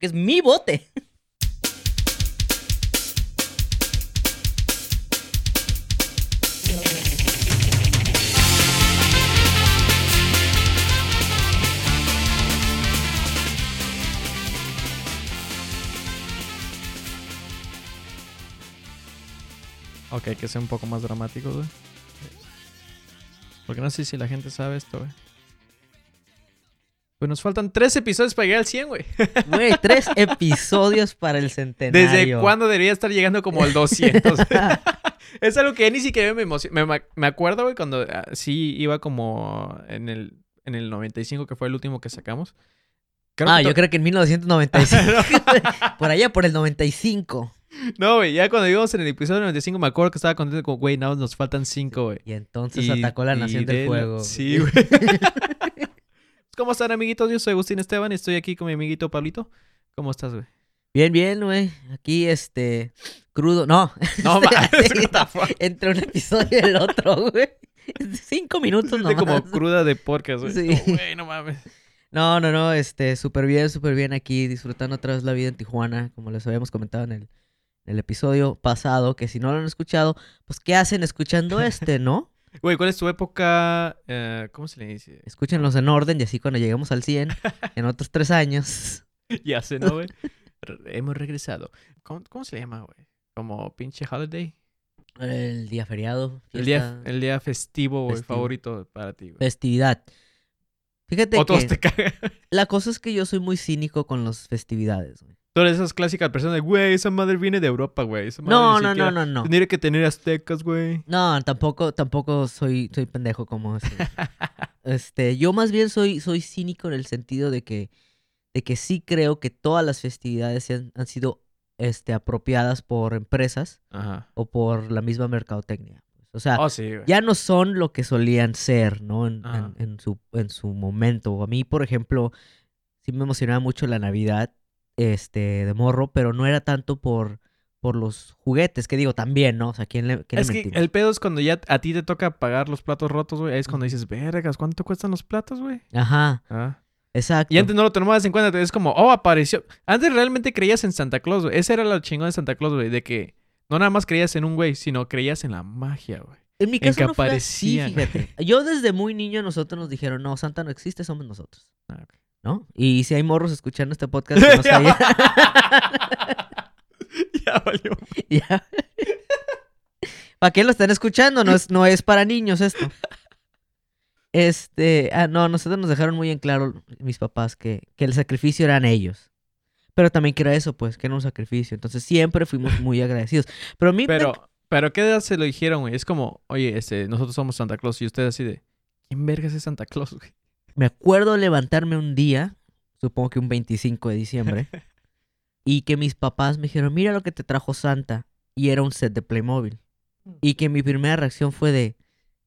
Que es mi bote. Ok, que sea un poco más dramático, güey. Porque no sé si la gente sabe esto, güey. Pues nos faltan tres episodios para llegar al 100, güey. Güey, tres episodios para el centenario. ¿Desde cuándo debería estar llegando como al 200? es algo que ni siquiera me emociona. Me, me acuerdo, güey, cuando ah, sí iba como en el, en el 95, que fue el último que sacamos. Creo ah, que yo creo que en 1995. por allá, por el 95. No, güey, ya cuando íbamos en el episodio 95 me acuerdo que estaba contento con, güey, nada, nos faltan cinco, güey. Y entonces atacó la Nación del Fuego. Sí, güey. ¿Cómo están, amiguitos? Yo soy Agustín Esteban y estoy aquí con mi amiguito Pablito. ¿Cómo estás, güey? Bien, bien, güey. Aquí, este, crudo. No. No, Entre un episodio y el otro, güey. Cinco minutos nomás. como cruda de podcast, güey. Sí. güey, no mames. No, no, no, este, súper bien, súper bien aquí, disfrutando otra vez la vida en Tijuana, como les habíamos comentado en el, en el episodio pasado, que si no lo han escuchado, pues, ¿qué hacen escuchando este, no? Güey, ¿cuál es tu época? Eh, ¿Cómo se le dice? Escúchenlos en orden y así cuando lleguemos al 100, en otros tres años. ya sé, ¿no, güey? Hemos regresado. ¿Cómo, se le llama, güey? ¿Como pinche holiday? El día feriado. El día, el día festivo, güey, favorito para ti, güey. Festividad. Fíjate o todos te. La cosa es que yo soy muy cínico con las festividades, güey. Tú eres esas clásicas personas de, güey, esa madre viene de Europa, güey. No, no, no, no, no. Tendría que tener aztecas, güey. No, tampoco, tampoco soy, soy pendejo como así. este, yo más bien soy, soy cínico en el sentido de que, de que sí creo que todas las festividades han, han sido este, apropiadas por empresas o por la misma mercadotecnia. O sea, oh, ya no son lo que solían ser, ¿no? En, en, su, en su momento. A mí, por ejemplo, sí me emocionaba mucho la Navidad este, de morro, pero no era tanto por, por los juguetes, que digo, también, ¿no? O sea, ¿quién le, quién Es que el pedo es cuando ya a ti te toca pagar los platos rotos, güey. Ahí es cuando dices, vergas, ¿cuánto cuestan los platos, güey? Ajá. Ah. Exacto. Y antes no lo tomabas en cuenta, es como, oh, apareció. Antes realmente creías en Santa Claus, güey. Ese era lo chingón de Santa Claus, güey, de que no nada más creías en un güey, sino creías en la magia, güey. En mi caso no fue así, fíjate. Yo desde muy niño nosotros nos dijeron, no, Santa no existe, somos nosotros. Ah, ¿no? Y si hay morros escuchando este podcast que ya valió. Ya. ¿Para qué lo están escuchando? No es, no es para niños esto. Este, ah, no, nosotros nos dejaron muy en claro mis papás que, que el sacrificio eran ellos. Pero también que era eso, pues, que era un sacrificio. Entonces siempre fuimos muy agradecidos. Pero a mí... Pero, pero ¿qué edad se lo dijeron, güey? Es como, oye, este, nosotros somos Santa Claus y usted así de, ¿quién vergas es Santa Claus, güey? Me acuerdo levantarme un día, supongo que un 25 de diciembre, y que mis papás me dijeron, mira lo que te trajo Santa. Y era un set de Playmobil. Mm. Y que mi primera reacción fue de,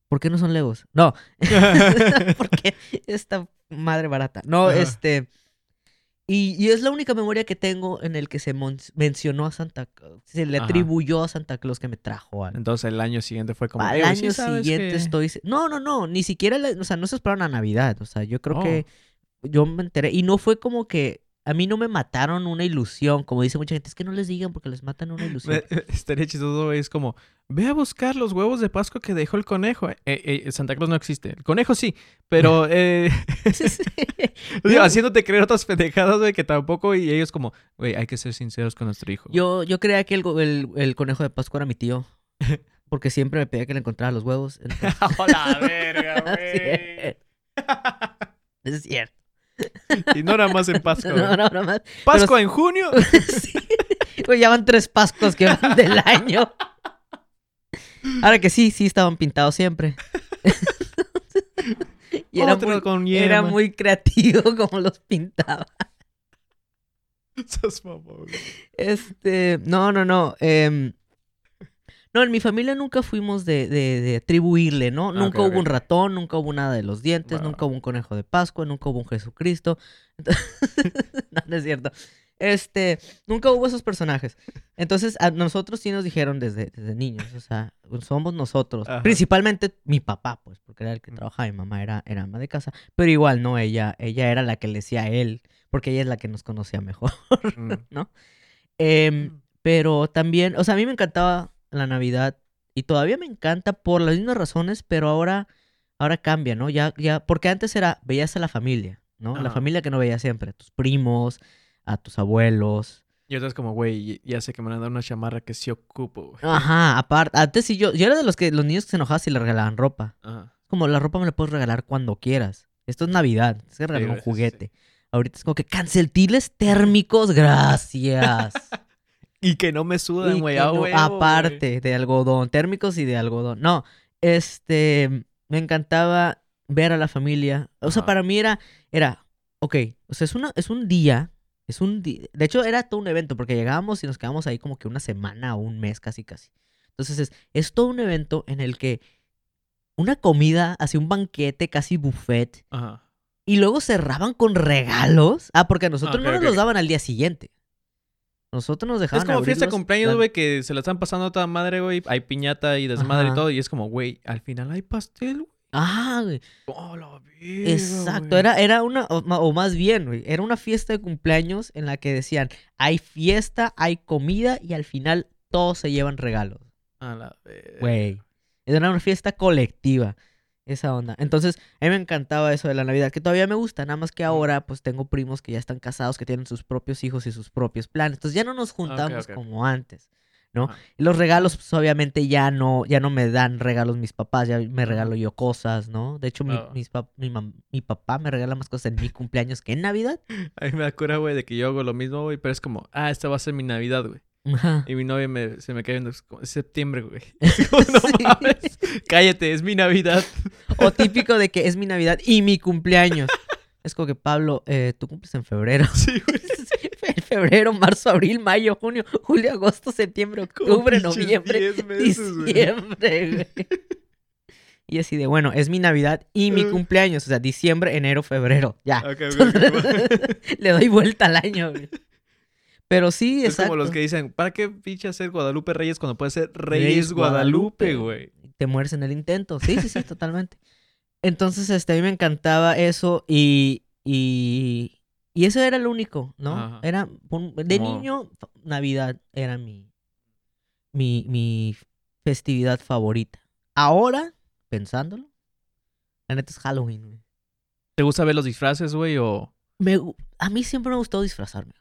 ¿por qué no son Legos? No, porque esta madre barata. No, este... Y, es la única memoria que tengo en el que se mencionó a Santa Claus. Se le atribuyó a Santa Claus que me trajo algo. Entonces el año siguiente fue como... Al año siguiente estoy... No, no, no. Ni siquiera... O sea, no se esperaron a Navidad. O sea, yo creo que... Oh. Yo me enteré. Y no fue como que a mí no me mataron una ilusión, como dice mucha gente, es que no les digan porque les matan una ilusión. Estaría chistoso, es como, ve a buscar los huevos de Pascua que dejó el conejo. Eh, eh, Santa Claus no existe. El conejo sí, pero eh... haciéndote creer otras pendejadas, güey, que tampoco, y ellos como, güey, hay que ser sinceros con nuestro hijo. Yo, yo creía que el, el, conejo de Pascua era mi tío. Porque siempre me pedía que le encontrara los huevos. ¡Hola, verga, güey! es cierto. Y no era más en Pascua. No, no, no más. ¿Pascua en junio? sí. Pues ya van tres Pascuas que van del año. Ahora que sí, sí estaban pintados siempre. y era muy, era muy creativo como los pintaba. Este, no, no, no. Eh, no, en mi familia nunca fuimos de, de, atribuirle, ¿no? Ah, nunca hubo un ratón, nunca hubo nada de los dientes, nunca hubo un conejo de Pascua, nunca hubo un Jesucristo. no, no es cierto. Este, nunca hubo esos personajes. Entonces, a nosotros sí nos dijeron desde, desde niños, o sea, somos nosotros. Principalmente mi papá, pues, porque era el que mm. trabajaba, mi mamá era, era ama de casa, pero igual, no, ella, ella era la que le decía a él, porque ella es la que nos conocía mejor. Mm. Em, pero también, o sea, a mí me encantaba la Navidad y todavía me encanta por las mismas razones, pero ahora, ahora cambia, ¿no? Ya, ya, porque antes era, veías a la familia, ¿no? La familia que no veías siempre, a tus primos, a tus abuelos. Y otra es como, güey, ya sé que me van a dar una chamarra que sí ocupo, güey. Ajá, aparte, antes sí yo, yo era de los que, los niños que se enojaban si le regalaban ropa. Ajá. Como la ropa me la puedes regalar cuando quieras. Esto es Navidad, es que regalar un sí, juguete. Ahorita es como que canceltiles térmicos, gracias. Y que no me sudan, güey. no- aparte de algodón, térmicos y de algodón. No, este, me encantaba ver a la familia. O sea, para mí era, era, ok, o sea, es, una, es un día, es un día, de hecho era todo un evento porque llegábamos y nos quedábamos ahí como que una semana o un mes casi casi. Entonces es, es todo un evento en el que una comida, así un banquete, casi buffet, Ajá. y luego cerraban con regalos. Ah, porque a nosotros ok, no nos los daban al día siguiente. Nosotros nos dejaban Es como fiesta de cumpleaños, güey, que se la están pasando a toda madre, güey. Hay piñata y desmadre Ajá. y todo. Y es como, güey, al final hay pastel, güey. Ah, güey. Oh, la verga, Exacto, güey. era, era una, o, más bien, güey, era una fiesta de cumpleaños en la que decían, hay fiesta, hay comida y al final todos se llevan regalos. A la verga. Güey, era una fiesta colectiva, esa onda. Entonces, a mí me encantaba eso de la Navidad, que todavía me gusta, nada más que ahora pues tengo primos que ya están casados, que tienen sus propios hijos y sus propios planes. Entonces ya no nos juntamos como antes. ¿no? Y los regalos, pues obviamente ya no, ya no me dan regalos mis papás, ya me regalo yo cosas, ¿no? De hecho, mi, Ah. mis pap- mi, mi papá me regala más cosas en mi cumpleaños que en Navidad. A mí me da cura, güey, de que yo hago lo mismo, güey. Pero es como, ah, esta va a ser mi Navidad, güey. Ajá. Y mi novia me, se me cae es septiembre, güey. Es como, no Sí. mames. Cállate, es mi Navidad. O típico de que es mi Navidad y mi cumpleaños. Es como que, Pablo, eh, tú cumples en febrero. Sí, güey. En febrero, marzo, abril, mayo, junio, julio, agosto, septiembre, octubre, noviembre, 10 meses, diciembre, güey. Y así de, bueno, es mi Navidad y mi cumpleaños. O sea, diciembre, enero, febrero. Ya. Ok, ok, ok. Le doy vuelta al año, güey. Pero sí, Es exacto. como los que dicen, ¿para qué pinche hacer Guadalupe Reyes cuando puede ser Reyes, Reyes Guadalupe, güey? Te mueres en el intento. Sí, sí, sí, totalmente. Entonces, este, a mí me encantaba eso y, y, y eso era lo único, ¿no? Ajá. Era, un- de Como- niño, Navidad era mi, mi, mi festividad favorita. Ahora, pensándolo, la neta es Halloween, güey. ¿Te gusta ver los disfraces, güey? O... Me a mí siempre me ha gustado disfrazarme.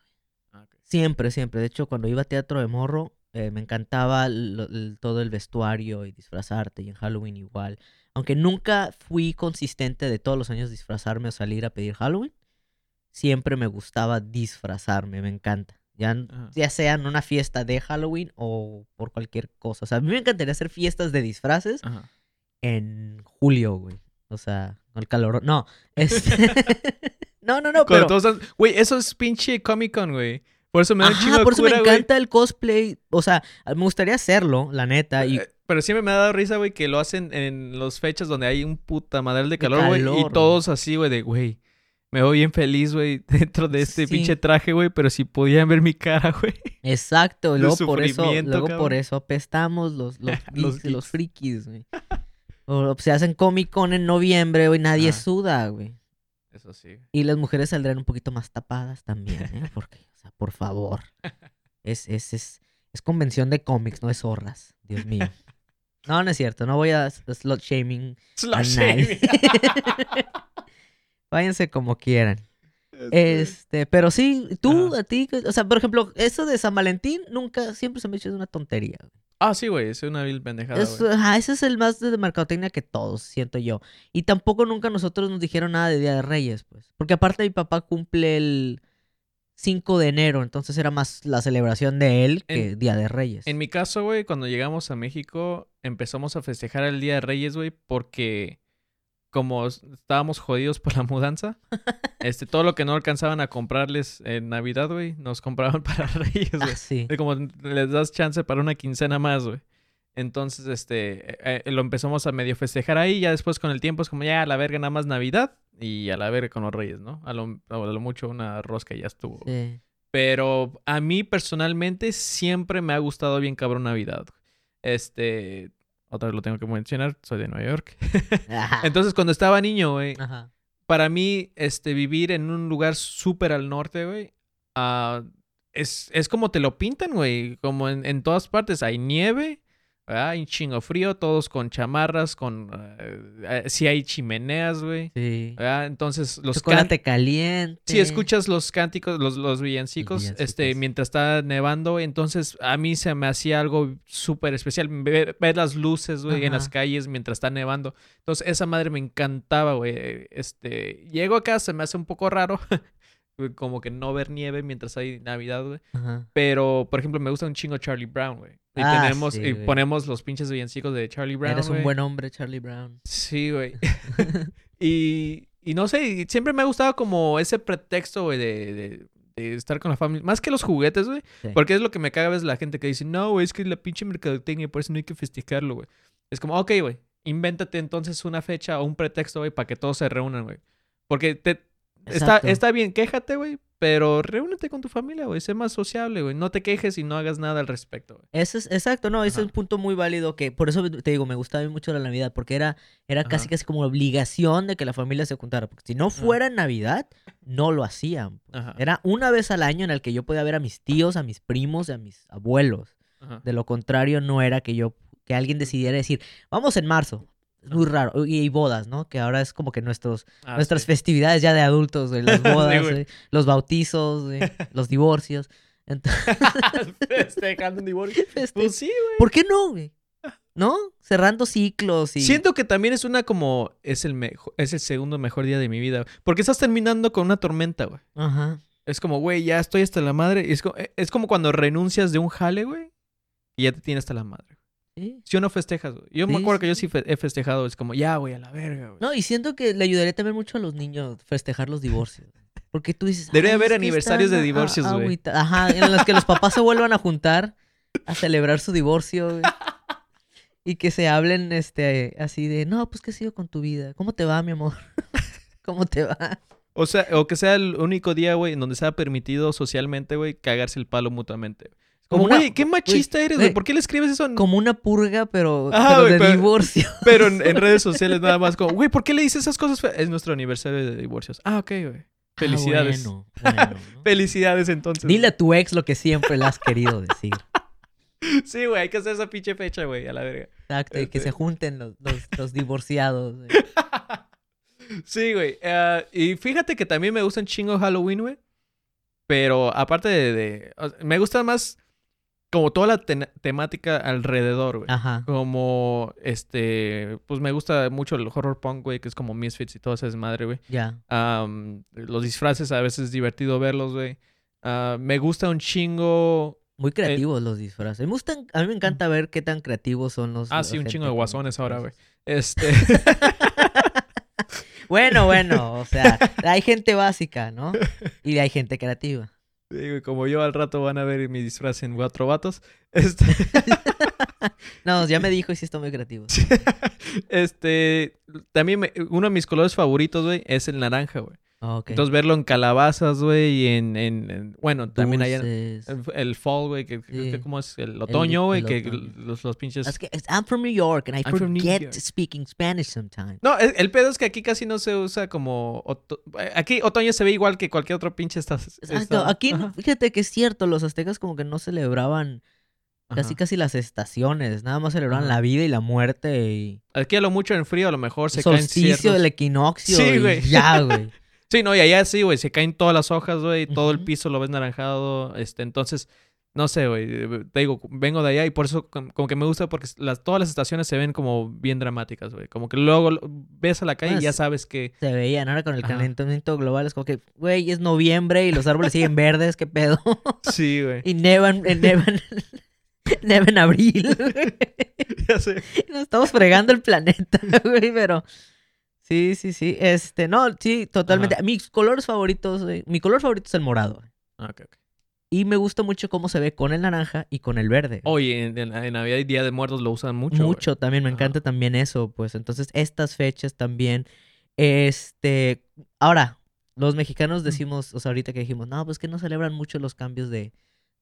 Siempre, siempre. De hecho, cuando iba a teatro de morro, eh, me encantaba lo- el- todo el vestuario y disfrazarte, y en Halloween igual. Aunque nunca fui consistente de todos los años disfrazarme o salir a pedir Halloween, siempre me gustaba disfrazarme, me encanta. Ya, ya sea en una fiesta de Halloween o por cualquier cosa. O sea, a mí me encantaría hacer fiestas de disfraces Ajá. en julio, güey. O sea, con el calor. No, este... no, no, no, pero... todos Güey, eso es pinche Comic Con, güey. Por eso me da un chingo Ajá, de por eso me güey. encanta el cosplay. O sea, me gustaría hacerlo, la neta. Y Eh, Pero siempre me ha dado risa, güey, que lo hacen en las fechas donde hay un puta madral de calor, güey. Y todos así, güey, de, güey, me voy bien feliz, güey, dentro de este Sí. pinche traje, güey. Pero si pudieran ver mi cara, güey. exacto, luego por eso, luego por eso apestamos los, los, Los frikis, güey. O se hacen Comic Con en noviembre, güey, nadie Ajá. suda, güey. Eso sí. Y las mujeres saldrán un poquito más tapadas también, ¿eh? Porque, sea, por favor. Es, es, es, es convención de cómics, no es zorras. Dios mío. No, no es cierto. No voy a slot shaming Slash nadie. Váyanse como quieran. Este, pero sí, tú, Ajá. a ti, o sea, por ejemplo, eso de San Valentín nunca, siempre se me ha hecho una tontería. Ah, sí, güey, es una vil pendejada, Es- ajá, ese es el más de mercadotecnia que todos, siento yo. Y tampoco nunca nosotros nos dijeron nada de Día de Reyes, pues. Porque aparte mi papá cumple el 5 de enero, entonces era más la celebración de él que En- Día de Reyes. En mi caso, güey, cuando llegamos a México, empezamos a festejar el Día de Reyes, güey, porque como estábamos jodidos por la mudanza, este, todo lo que no alcanzaban a comprarles en Navidad, güey, nos compraban para Reyes, Ah, güey. sí. De como les das chance para una quincena más, güey. Entonces, este, eh, eh, lo empezamos a medio festejar ahí. Ya después con el tiempo es como ya a la verga nada más Navidad y a la verga con los Reyes, ¿no? A lo, a lo mucho una rosca ya estuvo. sí. Pero a mí personalmente siempre me ha gustado bien cabrón Navidad. Este, otra vez lo tengo que mencionar, soy de Nueva York. Entonces cuando estaba niño, güey, Ajá. para mí, este, vivir en un lugar súper al norte, güey, ah, es, es como te lo pintan, güey. Como en, en todas partes hay nieve, ¿verdad? Un chingo frío, todos con chamarras, con... eh, eh, sí hay chimeneas, güey. Sí. ¿verdad? Entonces, los can- Chocolate caliente. Si escuchas los cánticos, los, los villancicos, villancicos. este, mientras está nevando, entonces a mí se me hacía algo súper especial. Ver, ver las luces, güey, en las calles mientras está nevando. Entonces, esa madre me encantaba, güey. Este, llego acá, se me hace un poco raro. Como que no ver nieve mientras hay Navidad, güey. Ajá. Pero, por ejemplo, me gusta un chingo Charlie Brown, güey. Y Ah, tenemos, sí, y güey. ponemos los pinches villancicos de Charlie Brown. Eres un buen hombre, Charlie Brown. Sí, güey. y, y no sé, siempre me ha gustado como ese pretexto, güey, de, de, de estar con la familia. Más que los juguetes, güey. Sí. Porque es lo que me caga a veces la gente que dice, no, güey, es que la pinche mercadotecnia, por eso no hay que festejarlo, güey. Es como, ok, güey, invéntate entonces una fecha o un pretexto, güey, para que todos se reúnan, güey. Porque te, está, está bien, quéjate, güey, pero reúnete con tu familia, güey. Sé más sociable, güey. No te quejes y no hagas nada al respecto, güey. Ese es, exacto, no, ese es Ajá. un punto muy válido que, por eso te digo, me gustaba mucho la Navidad, porque era, era casi Ajá. casi como obligación de que la familia se juntara, porque si no fuera en Navidad, no lo hacían. pues. Ajá. Era una vez al año en el que yo podía ver a mis tíos, a mis primos y a mis abuelos. Ajá. De lo contrario, no era que yo, que alguien decidiera decir, vamos en marzo. Es muy raro. Y, y bodas, ¿no? Que ahora es como que nuestros, Ah, nuestras sí. festividades ya de adultos, güey, las Sí, bodas, güey. güey, los bautizos, güey, los divorcios. Entonces, Festejando un divorcio. Pues sí, güey. ¿por qué no, güey? ¿No? Cerrando ciclos y... Siento que también es una como. Es el, mejo- es el segundo mejor día de mi vida. güey. Porque estás terminando con una tormenta, güey. Ajá. Es como, güey, ya estoy hasta la madre. Es como, es como cuando renuncias de un jale, güey. Y ya te tienes hasta la madre. Sí. Si o no festejas, güey. Yo me acuerdo que yo sí. fe- he festejado. Es como, ya, güey, a la verga, güey. No, y siento que le ayudaría también mucho a los niños festejar los divorcios. Porque tú dices... Debería "Ay, haber aniversarios de divorcios, güey". agüita-". Ajá, en los que los papás se vuelvan a juntar a celebrar su divorcio, güey. Y que se hablen este así de, no, pues qué ha sido con tu vida. ¿Cómo te va, mi amor? ¿Cómo te va? O sea, o que sea el único día, güey, en donde sea permitido socialmente, güey, cagarse el palo mutuamente. Como güey, qué machista eres, güey. ¿Por qué le escribes eso en, Como una purga, pero, Ajá, pero güey, de pero- divorcio. Pero en, en redes sociales nada más como, güey, ¿por qué le dices esas cosas? fe-?" Es nuestro aniversario de divorcios. Ah, ok, güey. Felicidades. Ah, bueno, bueno, ¿no? Felicidades entonces. Dile a tu ex lo que siempre le has querido decir. Sí, güey, hay que hacer esa pinche fecha, güey, a la verga. Exacto, y que Este. se junten los, los, los divorciados. Sí, güey. eh, y fíjate que también me gusta un chingo Halloween, güey. Pero aparte de... de- me gusta más como toda la te- temática alrededor, güey. Ajá. Como, este... Pues me gusta mucho el horror punk, güey, que es como Misfits y todo ese desmadre, güey. Ya. Los disfraces a veces es divertido verlos, güey. Ah, me gusta un chingo... Muy creativos los disfraces. Me gustan, a mí me encanta ver qué tan creativos son los. Ah, sí, un chingo de guasones ahora, güey. Este... Bueno, bueno, o sea, hay gente básica, ¿no? Y hay gente creativa. Como yo al rato van a ver mi disfraz en cuatro vatos. Este... No, ya me dijo y sí está muy creativo. este, también me- uno de mis colores favoritos, güey, es el naranja, güey. Ok. Entonces verlo en calabazas, güey, y en, en, en- bueno, también hay Dulces. el, el fall, güey, que, Sí. que ¿cómo es? El otoño, güey, que otoño. los, los pinches... Es que I'm from New York and I I'm forget speaking Spanish sometimes. No, el, el pedo es que aquí casi no se usa como... oto- Aquí otoño se ve igual que cualquier otro pinche esta- Exacto. estado. Aquí, Ajá, fíjate que es cierto, los aztecas como que no celebraban casi ajá. casi las estaciones, nada más celebraban Ajá. la vida y la muerte y Aquí a lo mucho en frío a lo mejor se el caen solsticio ciertos... del equinoccio Sí, y güey. ya, güey. Sí, no, y allá sí, güey, se caen todas las hojas, güey, todo el piso lo ves naranjado, este, entonces, no sé, güey, te digo, vengo de allá y por eso com- como que me gusta porque las, todas las estaciones se ven como bien dramáticas, güey, como que luego ves a la calle y ya sí. sabes que, Se veían ahora con el Ajá. calentamiento global, es como que, güey, es noviembre y los árboles siguen verdes, qué pedo. sí, güey, y nevan, eh, nevan, neva en abril. ya sé. Nos estamos fregando el planeta, güey, pero... Sí, sí, sí. Este, no, sí, totalmente. Ajá. Mis colores favoritos, güey, Mi color favorito es el morado. Ah, ok, ok. Y me gusta mucho cómo se ve con el naranja y con el verde. Oye, en, en- en Navidad y Día de Muertos lo usan mucho, güey. mucho también, me Ajá. encanta también eso, pues. Entonces, estas fechas también. Este. Ahora, los mexicanos decimos, o sea, ahorita que dijimos, no, pues que no celebran mucho los cambios de,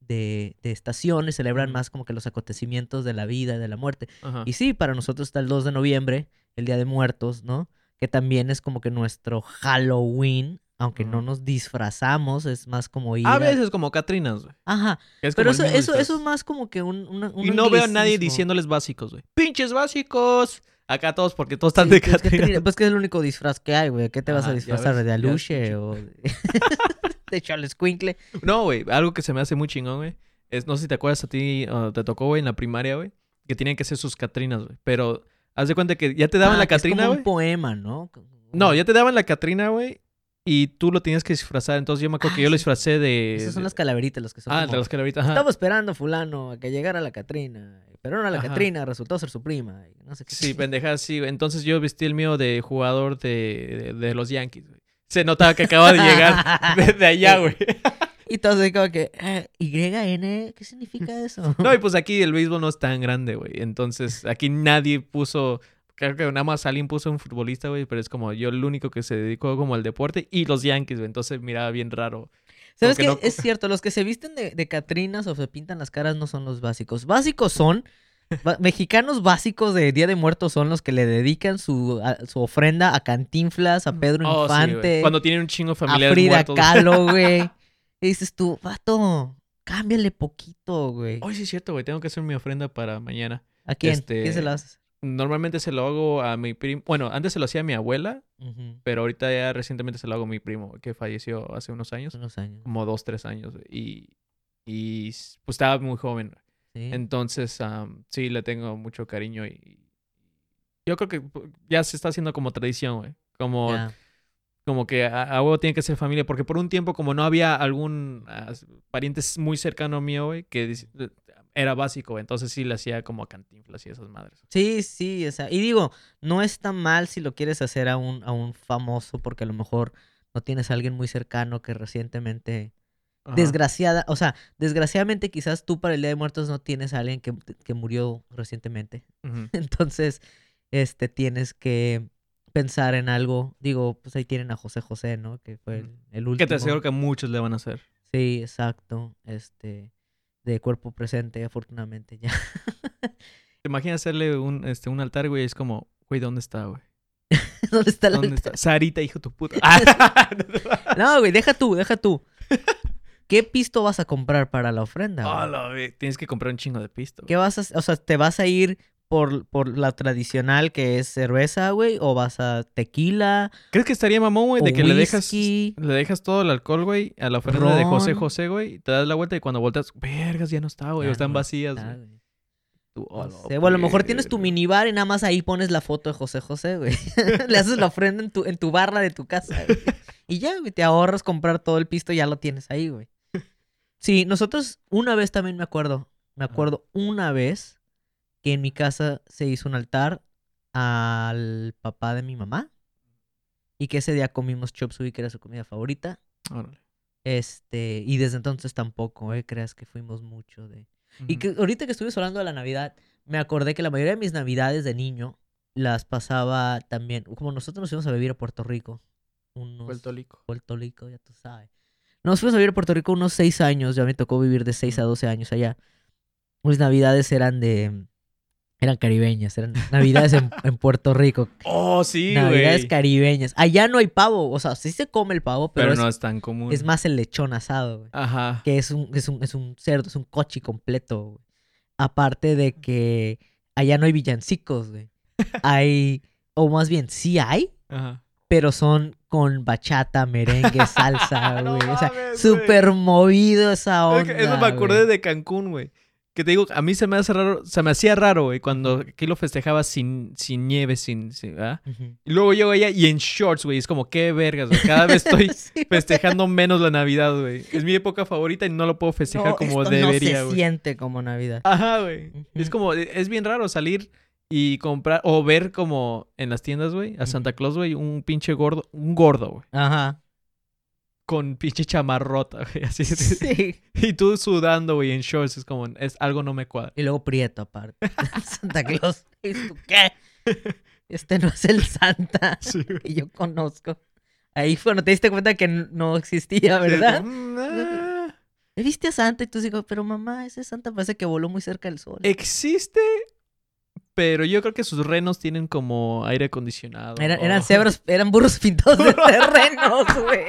de, de estaciones, celebran más como que los acontecimientos de la vida, de la muerte. Ajá. Y sí, para nosotros está el 2 de noviembre, el Día de Muertos, ¿no? Que también es como que nuestro Halloween, aunque no nos disfrazamos, es más como ir A veces como Catrinas, güey. Ajá, es pero eso, eso, eso es más como que un, Y no veo a nadie diciéndoles básicos, güey. ¡Pinches básicos! Acá todos, porque todos están Sí, de pues, Catrina. Catrina, pues que es el único disfraz que hay, güey. ¿Qué te vas a disfrazar? ves, ¿De Aluche o de, Charles Quinkle? No, güey, algo que se me hace muy chingón, güey. Es, no sé si te acuerdas a ti, o te tocó, güey, en la primaria, güey, que tenían que ser sus Catrinas, güey. Pero haz de cuenta que ya te daban Ah, la Catrina, como güey. un poema, ¿no? No, ya te daban la Catrina, güey, y tú lo tenías que disfrazar. Entonces yo me acuerdo Ah, que yo lo sí. disfré de... Esas son las calaveritas, las que son Ah, como, de las calabritas, ajá. Estaba esperando fulano a que llegara la Catrina. Pero no la Ajá. Catrina, resultó ser su prima. y No sé qué. Sí, pendejadas, sí. Entonces yo vestí el mío de jugador de, de, de los Yankees, güey. Se notaba que acaba de llegar de, de allá, güey. Y todos así como que, eh, YN, ¿qué significa eso? No, y pues aquí el béisbol no es tan grande, güey. Entonces, aquí nadie puso. Creo que nada más alguien puso un futbolista, güey. Pero es como yo el único que se dedicó como al deporte. Y los Yankees, güey. Entonces miraba bien raro. ¿Sabes que qué? no- Es cierto, los que se visten de, de Catrinas o se pintan las caras no son los básicos. Básicos son, mexicanos básicos de Día de Muertos son los que le dedican su, a- su ofrenda a Cantinflas, a Pedro Oh, sí. Infante, Cuando tienen un chingo de a Frida muertos. Kahlo, güey. Y dices tú, vato, cámbiale poquito, güey. Hoy sí es cierto, güey. Tengo que hacer mi ofrenda para mañana. ¿A quién? este- ¿Quién se lo haces? Normalmente se lo hago a mi primo. Bueno, antes se lo hacía a mi abuela. Pero ahorita ya recientemente se lo hago a mi primo, que falleció hace unos años. Unos años. Como dos, tres años. güey. Y, y pues estaba muy joven. Sí. Entonces, am, sí, le tengo mucho cariño y yo creo que ya se está haciendo como tradición, güey. Como. Como que a, a huevo tiene que ser familia, porque por un tiempo como no había algún s- pariente muy cercano mío, güey, que eh, era básico, entonces sí le hacía como a cantinflas y esas madres. Sí, sí, o sea, y digo, no está mal si lo quieres hacer a un, a un famoso, porque a lo mejor no tienes a alguien muy cercano que recientemente, Ajá. desgraciada, o sea, desgraciadamente quizás tú para el Día de Muertos no tienes a alguien que, que murió recientemente. Entonces, este, tienes que pensar en algo. Digo, pues ahí tienen a José José, ¿no? Que fue el, último. Que te aseguro que muchos le van a hacer. Sí, exacto. Este, de cuerpo presente, afortunadamente ya. ¿Te imaginas hacerle un, este, un altar, güey? Es como, güey, ¿dónde está, güey? ¿Dónde está la ¿Dónde está? Sarita, hijo de tu puta. No, güey, deja tú, deja tú. ¿Qué pisto vas a comprar para la ofrenda? güey? Hola, güey. Tienes que comprar un chingo de pisto. ¿Qué vas a, o sea, te vas a ir por, por la tradicional que es cerveza, güey, o vas a tequila, ¿Crees que estaría mamón, güey? De que le dejas, le dejas todo el alcohol, güey, a la ofrenda de José. José, güey. Te das la vuelta y cuando volteas, vergas, ya no está, güey. Están no vacías, güey. Tú, No "Hola, sé, O a lo mejor tienes tu verga". minibar y nada más ahí pones la foto de José José, güey. Le haces la ofrenda en tu, en tu barra de tu casa, güey. Y ya, güey, te ahorras comprar todo el pisto y ya lo tienes ahí, güey. Sí, nosotros una vez también me acuerdo, me acuerdo una vez que en mi casa se hizo un altar al papá de mi mamá y que ese día comimos chop suey, que era su comida favorita. Órale. Este, y desde entonces tampoco, eh, creas que fuimos mucho de... Y que ahorita que estuvimos hablando de la Navidad, me acordé que la mayoría de mis Navidades de niño las pasaba también, como nosotros nos íbamos a vivir a Puerto Rico. Unos, Puerto Rico. Puerto Rico, ya tú sabes. Nos fuimos a vivir a Puerto Rico unos seis años, ya me tocó vivir de 6 a 12 años allá. Mis Navidades eran de... Eran caribeñas, eran Navidades en, en Puerto Rico. Oh, sí, Navidades caribeñas. Allá no hay pavo, o sea, sí se come el pavo, pero, Pero es, no es tan común. es más el lechón asado, güey Ajá. que es un, es un, es un cerdo, es un cochi completo, güey. Aparte de que allá no hay villancicos, güey. Hay, o más bien, sí hay, Ajá. pero son con bachata, merengue, salsa, No güey. o sea, súper movido esa Es onda. que Eso me acordé de Cancún, güey. Que te digo, a mí se me hace raro, se me hacía raro, güey, cuando aquí lo festejaba sin, sin nieve, sin, sin- ¿verdad? Y luego llego allá y en shorts, güey. Es como, qué vergas, güey. Cada vez estoy Sí, festejando menos la Navidad, güey. Es mi época favorita y no lo puedo festejar no, como esto debería, no se güey. siente como Navidad. Ajá, güey. Es como, es bien raro salir y comprar, o ver como en las tiendas, güey, a Santa. Claus, güey, un pinche gordo, un gordo, güey. Ajá. Con pinche chamarrota, güey. Así. Sí. Y tú sudando, güey, en shorts. Es como, es algo no me cuadra. Y luego Prieto, aparte. Santa Claus. ¿Y tú qué? Este no es el Santa Sí, que yo conozco. Ahí fue cuando te diste cuenta que no existía, ¿verdad? Ah. ¿Viste a Santa? Y tú digo, pero mamá, ese Santa parece que voló muy cerca del sol. Existe, Pero yo creo que sus renos tienen como aire acondicionado. Eran, o- eran burros pintados de terrenos, güey.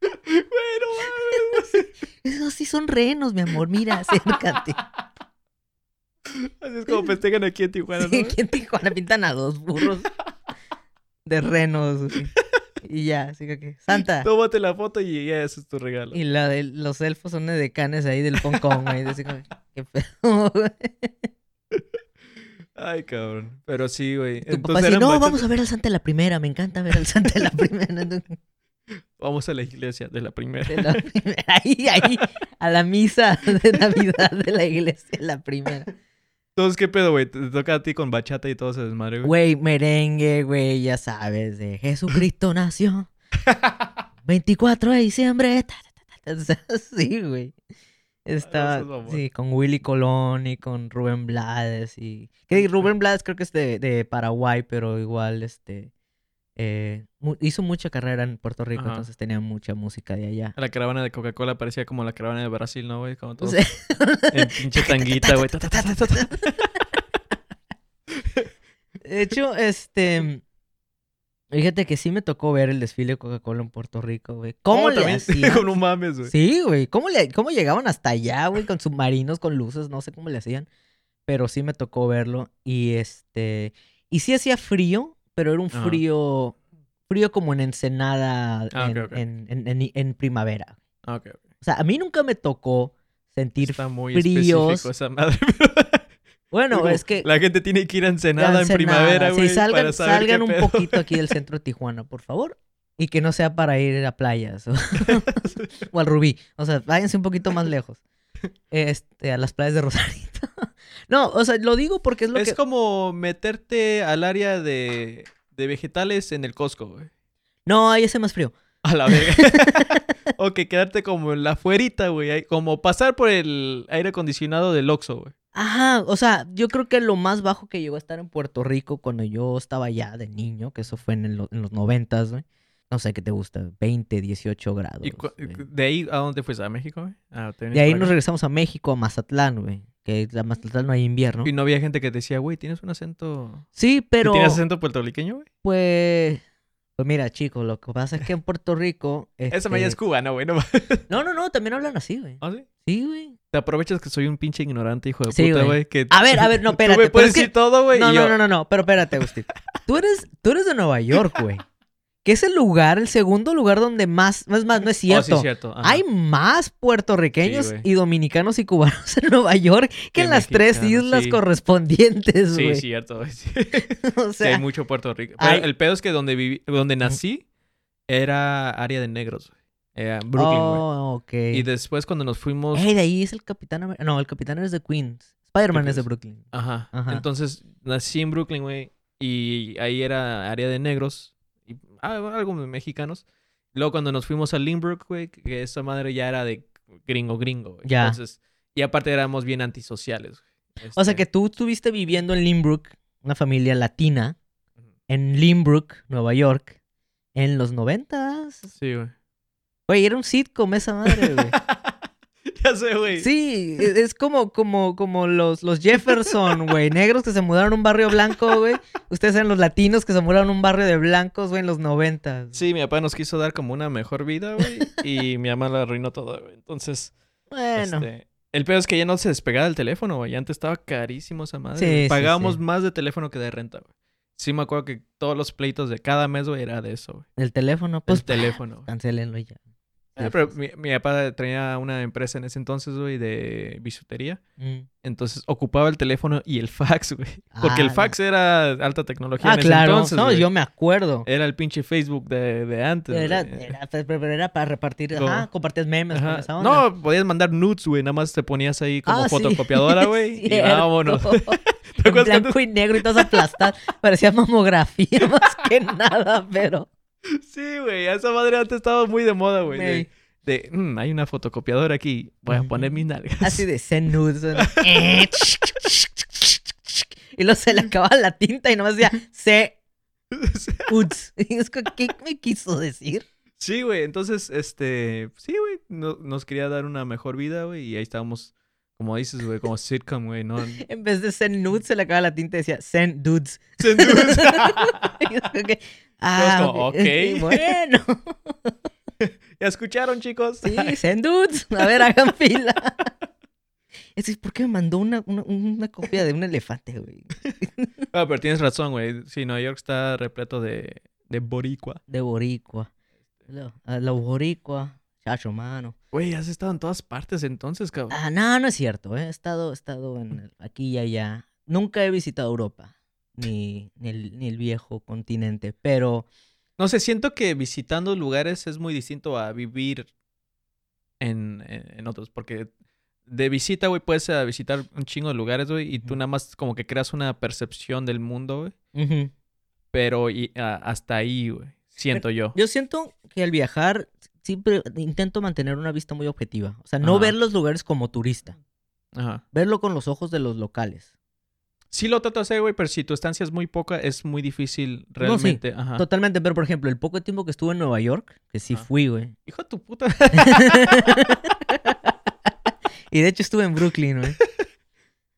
Bueno. Esos sí son renos, mi amor. Mira, acércate. Así es como festejan aquí en Tijuana, Sí, aquí en Tijuana pintan a dos burros de renos. Y ya, así que, Santa. Tómate la foto y ya ese es tu regalo. Y la de los elfos son de decanes ahí del Hong Kong, güey. Así como, qué pedo, güey. Ay, cabrón. Pero sí, güey. Tu papá Entonces dice, eran no, bastante- vamos a ver al Santa de la primera. Me encanta ver al Santa de la primera. Vamos a la iglesia de la primera. De la primera. Ahí, ahí, a la misa de Navidad de la iglesia, la primera. Entonces, ¿qué pedo, güey? Te toca a ti con bachata y todo ese desmadre, güey. Güey, merengue, güey, ya sabes, de Jesucristo nació. 24 de diciembre. ta, ta, ta, Sí, güey. Estaba, seas mamón. sí, con Willy Colón y con Rubén Blades y... Que Rubén Blades creo que es de, de Paraguay, pero igual, este... eh, mu- hizo mucha carrera en Puerto Rico, Ajá. entonces tenía mucha música de allá. La caravana de Coca-Cola parecía como la caravana de Brasil, ¿no, güey? Como todos O sea, en pinche tanguita, güey. De hecho, este. Fíjate que sí me tocó ver el desfile de Coca-Cola en Puerto Rico, güey. ¿Cómo le hacían? Como no mames, güey. Sí, güey. ¿Cómo, le, ¿Cómo llegaban hasta allá, güey? Con submarinos, con luces, no sé cómo le hacían. Pero sí me tocó verlo. Y este. Y sí hacía frío, pero era un Ajá. frío. Frío como en Ensenada Ah, en, en- en- en- en primavera. Ah. O sea, a mí nunca me tocó sentir. Está muy fríos. esa madre. Bueno, Como es que. La gente tiene que ir a Ensenada en primavera, güey. Sí, salgan, para saber salgan un pedo. poquito aquí del centro de Tijuana, por favor. Y que no sea para ir a playas o, o al Rubí. O sea, váyanse un poquito más lejos. Este, a las playas de Rosarito. no, o sea, lo digo porque es lo Es que... como meterte al área de, de vegetales en el Costco, güey. No, ahí hace más frío. A la verga. o que quedarte como en la fuerita, güey. Como pasar por el aire acondicionado del Oxxo, güey. Ajá, o sea, yo creo que lo más bajo que llegó a estar en Puerto Rico cuando yo estaba ya de niño, que eso fue en, el- en los noventas, güey. No sé qué te gusta, 20, 18 grados. ¿Y de ahí a dónde fuiste? ¿A México, güey? Ah, ¿te De ahí nos regresamos a México, a Mazatlán, güey. Que a Mazatlán no hay invierno. Y no había gente que te decía, güey, ¿tienes un acento... Sí, pero... ¿Tienes acento puertorriqueño, güey? Pues, pues mira, chicos, lo que pasa es que en Puerto Rico. Esa maya es este, cubana, güey. No, No, no, no, también hablan así, güey. ¿Ah, sí? Sí, güey. Te aprovechas que soy un pinche ignorante, hijo de Sí, puta, güey. que A ver, a ver, no, espérate. Tú me puedes es que- decir todo, güey. No, no, yo- no, no, no, pero espérate, Agustín. Tú eres, tú eres de Nueva York, güey. Que es el lugar, el segundo lugar donde más. No es más, no es Oh, sí, cierto. cierto. Hay más puertorriqueños Sí, y dominicanos y cubanos en Nueva York que Que en las tres islas sí. correspondientes, Sí, güey. cierto. Sí. O Sí, hay sea, mucho Puerto Rico. Pero hay- el pedo es que donde viví, donde nací era área de negros, güey. Era Brooklyn, oh, ok. Y después cuando nos fuimos... Ey, de ahí es el Capitán Amer- No, el Capitán es de Queens. Spider-Man es de Brooklyn. Ajá. Ajá. Entonces nací en Brooklyn, güey. Y ahí era área de negros. Ah, de mexicanos. Luego cuando nos fuimos a Lynbrook, güey, que esa madre ya era de gringo gringo, güey. Ya. Entonces, y aparte éramos bien antisociales, güey. O sea Este, que tú estuviste viviendo en Lynbrook, una familia latina, en Lynbrook, Nueva York, en los noventas. Sí, güey. Güey, era un sitcom esa madre, güey. ya sé, güey. Sí, e- es como, como, como los, los Jefferson, güey. Negros que se mudaron a un barrio blanco, güey. Ustedes eran los latinos que se mudaron a un barrio de blancos, güey, en los noventas. Sí, mi papá nos quiso dar como una mejor vida, güey. y mi mamá la arruinó todo, güey. Entonces, Bueno, este, el pedo es que ya no se despegaba del teléfono, güey. Antes estaba carísimo esa madre. Sí, Pagábamos sí. más de teléfono que de renta, güey. Sí me acuerdo que todos los pleitos de cada mes, güey, era de eso, güey. el teléfono, El pues. teléfono. güey. Cancelenlo ya. Ah, Sí, pero pues. mi, mi papá tenía una empresa en ese entonces, güey, de bisutería. Mm. Entonces ocupaba el teléfono y el fax, güey. Porque el Ah, fax era alta tecnología Ah, en ese claro. entonces, no, yo me acuerdo. Era el pinche Facebook de, de antes, Era, era, era para repartir, ¿Cómo? ajá, compartías memes con Ajá. esa onda. No, podías mandar nudes, güey. Nada más te ponías ahí como Ah, sí. fotocopiadora, güey. y Cierto. vámonos. ¿Te en acuerdas que antes- blanco y negro y todas aplastadas. Parecía mamografía más que nada, pero... Sí, güey. Esa madre antes estaba muy de moda, güey. De, "Mm, hay una fotocopiadora aquí. Voy a poner mis nalgas. Así de zen nudes. ¿no? y luego se le acababa la tinta y nomás decía es como, ¿Qué me quiso decir? Sí, güey. Entonces, este... Sí, güey. no- nos quería dar una mejor vida, güey. Y ahí estábamos como dices, güey, como sitcom, güey, ¿no? En vez de send nudes, se le acaba la tinta y decía send dudes. Send dudes. Y es como que, ah, como, ok, ok. Bueno, ¿Ya escucharon, chicos? sí, send dudes. A ver, hagan fila. Es decir, ¿por qué me mandó una, una, una copia de un elefante, güey? Ah, pero tienes razón, güey. Sí, Nueva York está repleto de, de boricua. De boricua. Lo, a lo boricua. Chacho, mano. Güey, has estado en todas partes entonces, cabrón. Ah, no, no es cierto. ¿eh? He estado, he estado en el- aquí y allá. Nunca he visitado Europa. Ni, ni, el, ni el viejo continente. Pero No sé, siento que visitando lugares es muy distinto a vivir en, en, en otros. Porque de visita, güey, puedes eh, visitar un chingo de lugares, güey. Y tú nada más como que creas una percepción del mundo, güey. Pero y, hasta ahí, güey. Siento yo. yo siento que al viajar siempre intento mantener una vista muy objetiva. O sea, no Ajá. ver los lugares como turista. Ajá. Verlo con los ojos de los locales. Sí lo trato de hacer, güey, pero si tu estancia es muy poca, es muy difícil realmente. Ajá. Totalmente. Pero, por ejemplo, el poco tiempo que estuve en Nueva York, que sí fui, güey. Hijo de tu puta. y de hecho estuve en Brooklyn, güey.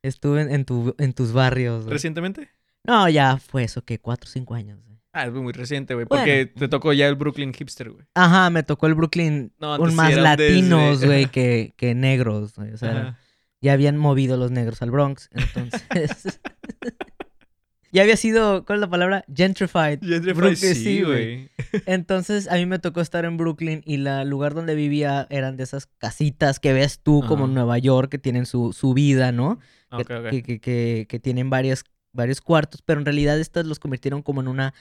Estuve en, tu, en tus barrios. güey. ¿Recientemente? No, ya fue eso, que cuatro o cinco años. güey. Ah, es muy reciente, güey. Porque te tocó ya el Brooklyn hipster, güey. Ajá, me tocó el Brooklyn No, con más latinos, desde- güey, que, que negros. güey. O sea, Ajá. Ya habían movido los negros al Bronx, entonces... ya había sido, ¿cuál es la palabra? Gentrified. Gentrified, Brooklyn, sí, güey. Entonces a mí me tocó estar en Brooklyn y la- el lugar donde vivía eran de esas casitas que ves tú como en. Nueva York, que tienen su, su vida, ¿no? que, Ok, ok. que, que- que- que tienen varias, varios cuartos, pero en realidad estas los convirtieron como en una,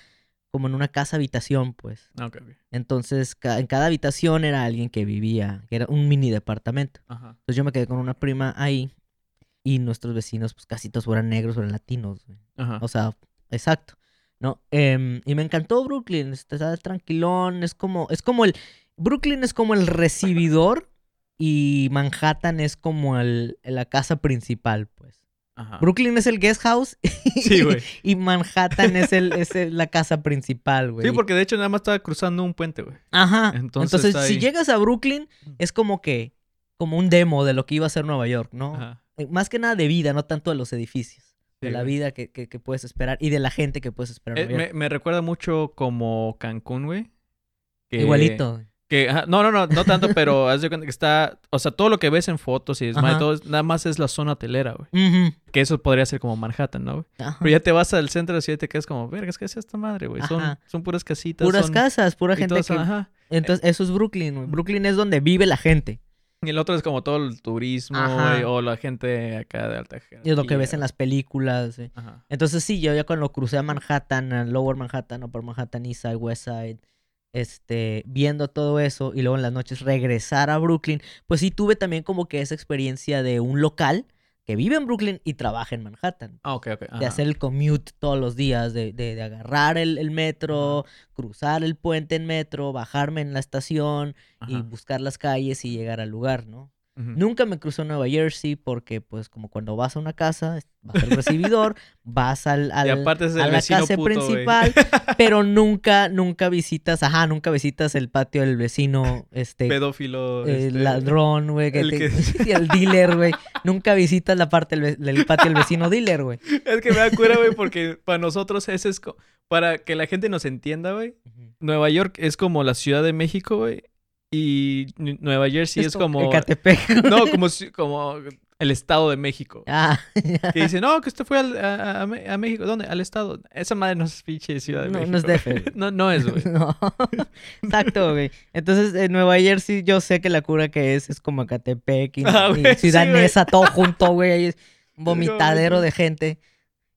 como en una casa habitación, pues. Ok, ok. Entonces ca- en cada habitación era alguien que vivía, que era un mini departamento. Ajá. Entonces yo me quedé con una prima ahí y nuestros vecinos, pues casi todos eran negros o eran latinos. Ajá. O sea, exacto. ¿No? Em, y me encantó Brooklyn. Está tranquilón. Es como, es como el. Brooklyn es como el recibidor. Y Manhattan es como el, la casa principal, pues. Ajá. Brooklyn es el guest house. Sí, y Manhattan es, el, es el- la casa principal, güey. Sí, porque de hecho nada más estaba cruzando un puente, güey. Ajá. Entonces si llegas a Brooklyn, es como que. Como un demo de lo que iba a ser Nueva York, ¿no? Ajá. Eh, Más que nada de vida, no tanto de los edificios. de la güey. vida que, que- que puedes esperar y de la gente que puedes esperar. Eh, me recuerda mucho como Cancún, güey. que- Igualito. Que, ajá, no, no, no, no tanto, pero haz de cuenta que está, o sea, todo lo que ves en fotos y demás, Ajá. todo es- nada más es la zona hotelera, güey. Que eso podría ser como Manhattan, ¿no? güey? Pero ya te vas al centro de la ciudad y te quedas como, vergas, ¿qué es esta madre, güey? Son, son puras casitas. Puras son- casas, pura gente todas que... ajá. Entonces, eso es Brooklyn. güey. Brooklyn es donde vive la gente. Y el otro es como todo el turismo, güey, o la gente acá de alta Y es lo que ves en las películas. Ajá. Entonces, sí, yo ya cuando crucé a Manhattan, a Lower Manhattan, Upper Manhattan, East Side, West Side, este, viendo todo eso y luego en las noches regresar a Brooklyn, pues sí tuve también como que esa experiencia de un local que vive en Brooklyn y trabaja en Manhattan. Ah, ok, ok. de hacer el commute todos los días, de, de- de agarrar el, el metro, cruzar el puente en metro, bajarme en la estación y buscar las calles y llegar al lugar, ¿no? Nunca me crucé en Nueva Jersey porque, pues, como cuando vas a una casa, vas al recibidor, vas al, a la casa puto, principal, pero nunca, nunca visitas, ajá, nunca visitas el patio del vecino, este, Pedófilo. este, ladrón, güey, que el que- el dealer, güey. Nunca visitas la parte del, patio del vecino dealer, güey. Es que me da cura, güey, porque para nosotros ese es... Para que la gente nos entienda, güey. Nueva York es como la Ciudad de México, güey. Y Nueva Jersey es, como... Ecatepec. No, como, como el Estado de México. Ah, ya. Que dice, no, que usted fue al- a, a- a México. ¿Dónde? Al Estado. Esa madre no es pinche Ciudad de No, México. no es DF, no, no es, güey. No. Exacto, güey. Entonces, en Nueva Jersey, yo sé que la cura que es es como Ecatepec y, Ah, y Ciudad. Neza, todo junto, güey. ahí es vomitadero de gente.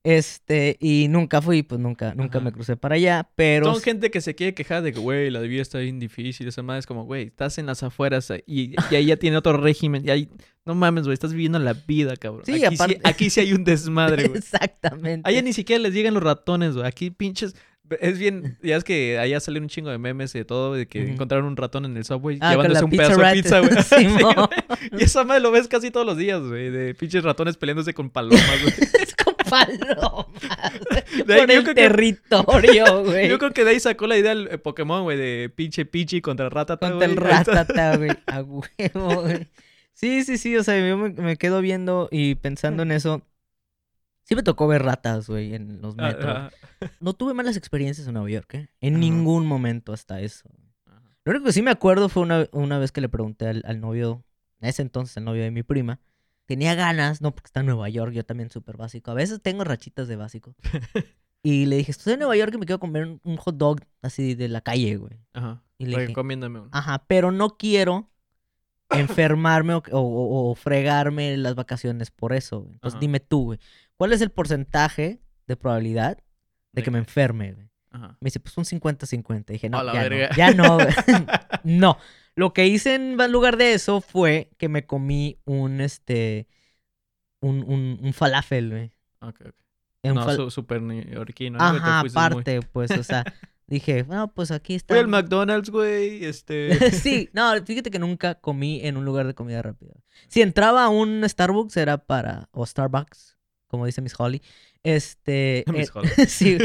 Este, y nunca fui, pues nunca, nunca Ajá. me crucé para allá, pero... Son gente que se quiere quejar de que, güey, la vida está bien difícil. Esa madre es como, güey, estás en las afueras eh, y, y ahí ya tiene otro régimen. Y ahí, no mames, güey, estás viviendo la vida, cabrón. Sí, aquí, aparte- sí, aquí sí hay un desmadre, güey. Exactamente. Allá ni siquiera les llegan los ratones, güey. Aquí pinches. Es bien, ya es que allá sale un chingo de memes y de todo, de que encontraron un ratón en el subway Ah, llevándose un pedazo de pizza, güey. Sí, y esa madre lo ves casi todos los días, güey, de pinches ratones peleándose con palomas, güey. Palomas. De ahí Por yo el territorio, güey. Yo creo que de ahí sacó la idea el Pokémon, güey, de pinche Pichi contra Ratata, Contra el ratata, güey. A huevo, güey. Sí, sí, sí, o sea, yo me, me quedo viendo y pensando en eso. Sí me tocó ver ratas, güey, en los metros. Ajá. No tuve malas experiencias en Nueva York, ¿eh? En ningún momento hasta eso. Lo único que sí me acuerdo fue una, una vez que le pregunté al, al novio, en ese entonces el novio de mi prima, tenía ganas, no porque está en Nueva York, yo también súper básico. A veces tengo rachitas de básico. y le dije, estoy en Nueva York y me quiero comer un, un hot dog así de la calle, güey. Ajá. Y le dije, uno. ajá, pero no quiero enfermarme o, o- o fregarme las vacaciones por eso. güey. Entonces Ajá. dime tú, güey, ¿cuál es el porcentaje de probabilidad de ¿De que me enferme, güey? Ajá. Me dice, pues un 50-50. Dije, no, ya verga. no, ya no, güey. no. Lo que hice en lugar de eso fue que me comí un, este, un, un, un falafel, güey. Ok, ok. Un No, fal- súper neoyorquino. Ajá, muy- aparte, pues, o sea, dije, no, pues aquí está. Fui al McDonald's, güey. Este. sí, no, fíjate que nunca comí en un lugar de comida rápida. Si entraba a un Starbucks era para, o Starbucks, como dice Miss Holly, este... Miss eh, Holly. sí,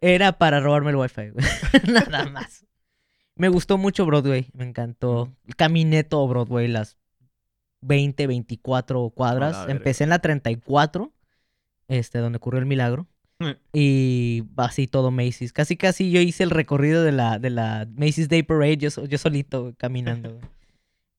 era para robarme el wifi, güey. Nada más. Me gustó mucho Broadway, me encantó. Caminé todo Broadway, las 20, 24 cuadras. Empecé en la 34, este, donde ocurrió el milagro. Y así todo Macy's. Casi, casi yo hice el recorrido de la, de la Macy's Day Parade, yo, yo solito caminando.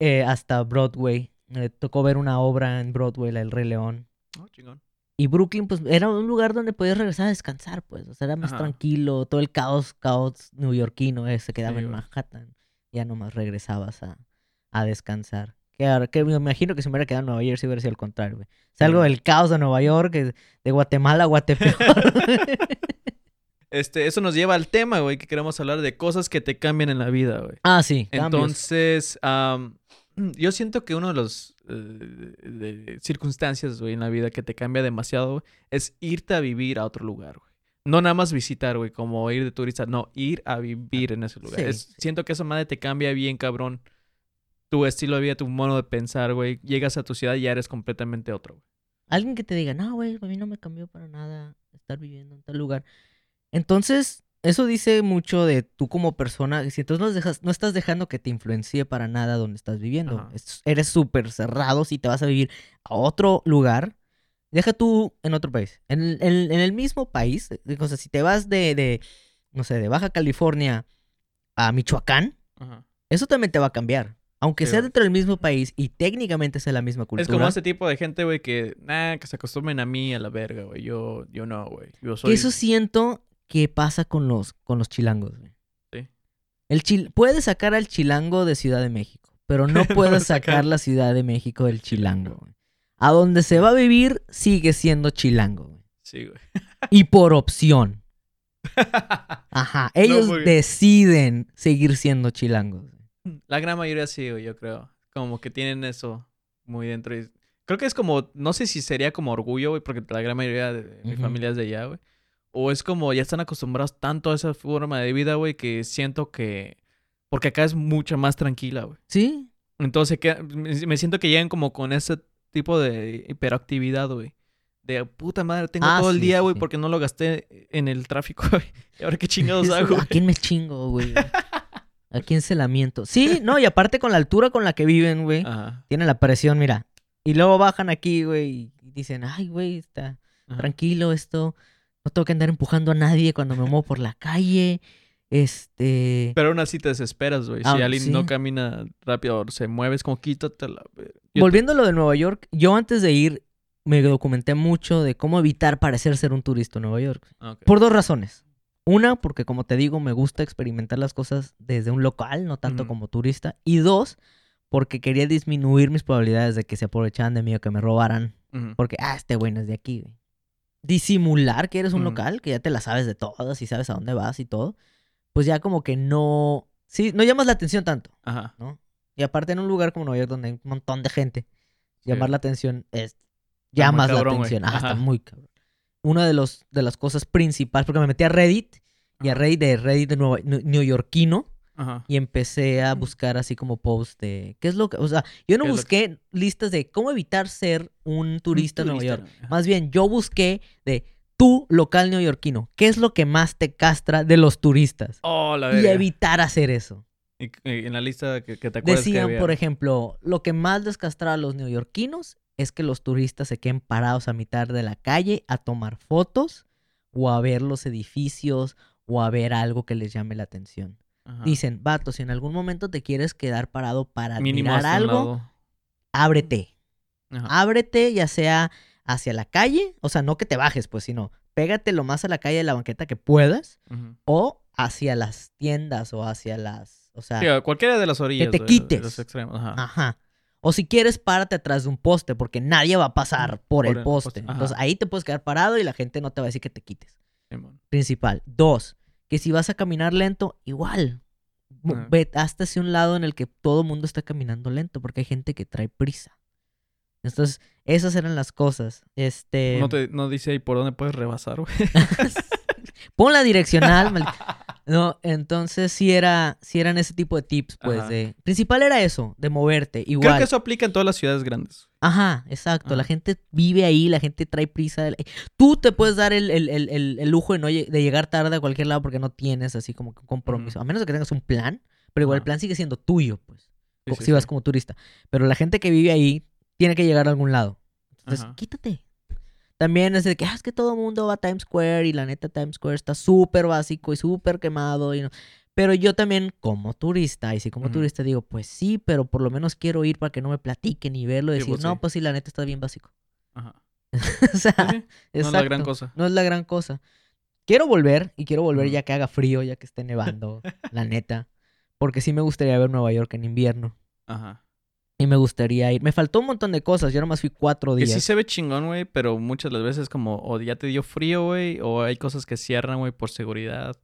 Eh, hasta Broadway. Me tocó ver una obra en Broadway, la del Rey León. Oh, chingón. Y Brooklyn, pues, era un lugar donde podías regresar a descansar, pues. O sea, era más Ajá. tranquilo. Todo el caos, caos neoyorquino eh, se quedaba Sí, en güey. Manhattan. Ya nomás regresabas a, a descansar. Que, ahora- que me imagino que si me hubiera quedado en Nueva York, sí hubiera sido el contrario, güey. Salgo Sí. del caos de Nueva York, eh, de Guatemala a Guatepeor. Este, eso nos lleva al tema, güey, que queremos hablar de cosas que te cambian en la vida, güey. ah, sí. cambios. Entonces, am, yo siento que uno de los eh, de circunstancias, güey, en la vida que te cambia demasiado, güey, es irte a vivir a otro lugar, güey. No nada más visitar, güey, como ir de turista, no, ir a vivir en ese lugar. Sí, Es- sí. Siento que esa madre te cambia bien, cabrón. Tu estilo de vida, tu modo de pensar, güey. Llegas a tu ciudad y ya eres completamente otro, güey. Alguien que te diga, no, güey, a mí no me cambió para nada estar viviendo en tal lugar. Entonces, eso dice mucho de tú como persona. Si entonces no, dejas, no estás dejando que te influencie para nada donde estás viviendo. Es- eres súper cerrado si te vas a vivir a otro lugar. Deja tú en otro país. En, el- en el- en el mismo país. eh, O sea, si te vas de, de, no sé, de Baja California a Michoacán, Ajá. eso también te va a cambiar. Aunque Sí, sea dentro del mismo país y técnicamente sea la misma cultura. Es como ese tipo de gente, güey, que, nah, que se acostumbren a mí, a la verga, güey. Yo, yo no, güey. Yo soy... Que eso siento que pasa con los, con los chilangos, güey. Sí. El chil puedes sacar al chilango de Ciudad de México, pero no puedes sacar la Ciudad de México del chilango, güey. A donde se va a vivir sigue siendo chilango, güey. Sí, güey. Y por opción. Ajá. Ellos deciden seguir siendo chilangos. güey. La gran mayoría sí, güey, yo creo. Como que tienen eso muy dentro. y- Creo que es como, no sé si sería como orgullo, güey, porque la gran mayoría de mi familia es de allá, güey. O es como, ya están acostumbrados tanto a esa forma de vida, güey, que siento que... Porque acá es mucho más tranquila, güey. ¿Sí? Entonces que, me siento que llegan como con ese tipo de hiperactividad, güey. De puta madre, tengo Ah, todo el día, güey, sí. porque no lo gasté en el tráfico, güey. ¿Y ahora qué chingados hago? ¿A quién me chingo, güey? ¿A quién se la miento? Sí, no, y aparte con la altura con la que viven, güey. Tienen la presión, mira. Y luego bajan aquí, güey, y dicen, ay, güey, está ajá. tranquilo esto. No tengo que andar empujando a nadie cuando me muevo por la calle. Este... Pero aún así te desesperas, güey. Ah, si alguien sí. no camina rápido o se mueve, es como quítate la... ver- Yo Volviendo a lo de Nueva York, yo antes de ir me documenté mucho de cómo evitar parecer ser un turista en Nueva York. ah. Por dos razones. Una, porque como te digo, me gusta experimentar las cosas desde un local, no tanto como turista. Y dos, porque quería disminuir mis probabilidades de que se aprovecharan de mí o que me robaran. Porque, ah, este güey no es de aquí, güey. Disimular que eres un local, que ya te la sabes de todas y sabes a dónde vas y todo. Pues ya como que no... Sí, no llamas la atención tanto, Ajá. ¿no? Y aparte en un lugar como Nueva York donde hay un montón de gente, Sí. llamar la atención es... Llamas la cabrón, atención. Ajá, está muy cabrón. Una de, los, de las cosas principales, porque me metí a Reddit y a. Reddit de Reddit de New- neoyorquino Ajá. y empecé a buscar así como posts de qué es lo que, o sea, yo no ¿Qué es lo busqué listas de cómo evitar ser un turista en Nueva York. Ajá. Más bien, yo busqué de tu local neoyorquino, ¿qué es lo que más te castra de los turistas? Oh, la Y evitar hacer eso. Y, y en la lista que, que te acuerdas que Decían, había. por ejemplo, lo que más descastraba a los neoyorquinos es que los turistas se queden parados a mitad de la calle a tomar fotos o a ver los edificios o a ver algo que les llame la atención. Ajá. Dicen, vato, si en algún momento te quieres quedar parado para Mínimo un algo, ábrete. Ajá. Ábrete ya sea hacia la calle, o sea, no que te bajes, pues, sino pégate lo más a la calle de la banqueta que puedas o hacia las tiendas o hacia las, o sea, Sí, cualquiera de las orillas. te de- de quites. los extremos. Ajá. O si quieres, párate atrás de un poste, porque nadie va a pasar por, Por el el poste. Entonces ahí te puedes quedar parado y la gente no te va a decir que te quites. Principal. Dos, que si vas a caminar lento, igual. Ah. Ve hasta hacia un lado en el que todo el mundo está caminando lento, porque hay gente que trae prisa. Entonces, esas eran las cosas. Este. No, te, no dice ahí por dónde puedes rebasar, güey. Pon la direccional. mal- No, entonces sí era, sí eran ese tipo de tips, pues, de. Principal era eso, de moverte. Igual. Creo que eso aplica en todas las ciudades grandes. Ajá, exacto. La gente vive ahí, la gente trae prisa. Tú te puedes dar el, el- el- el- el lujo de, no de llegar tarde a cualquier lado porque no tienes así como que un compromiso. A menos de que tengas un plan, pero igual el plan sigue siendo tuyo, pues. Sí, si vas sí. como turista. Pero la gente que vive ahí tiene que llegar a algún lado. Entonces, Ajá. quítate. También es de que, ah, es que todo el mundo va a Times Square y la neta Times Square está súper básico y súper quemado. Y no. Pero yo también, como turista, y sí como turista, digo, pues sí, pero por lo menos quiero ir para que no me platiquen y verlo y Sí, decir, pues no, sí. pues sí, la neta está bien básico. Ajá. o sea, Sí. No es la gran cosa. No es la gran cosa. Quiero volver y quiero volver ya que haga frío, ya que esté nevando, la neta. Porque sí me gustaría ver Nueva York en invierno. Ajá. Y me gustaría ir. Me faltó un montón de cosas. Yo nomás fui cuatro Que días. sí se ve chingón, güey, pero muchas las veces como o ya te dio frío, güey, o hay cosas que cierran, güey, por seguridad.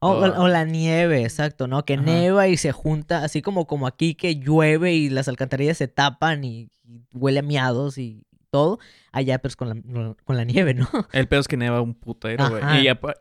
O, o- o la nieve, exacto, ¿no? Que Ajá. neva y se junta, así como, como aquí que llueve y las alcantarillas se tapan y, y huele a miados y todo. Allá, pues con la, con la nieve, ¿no? El pedo es que neva un putero, güey.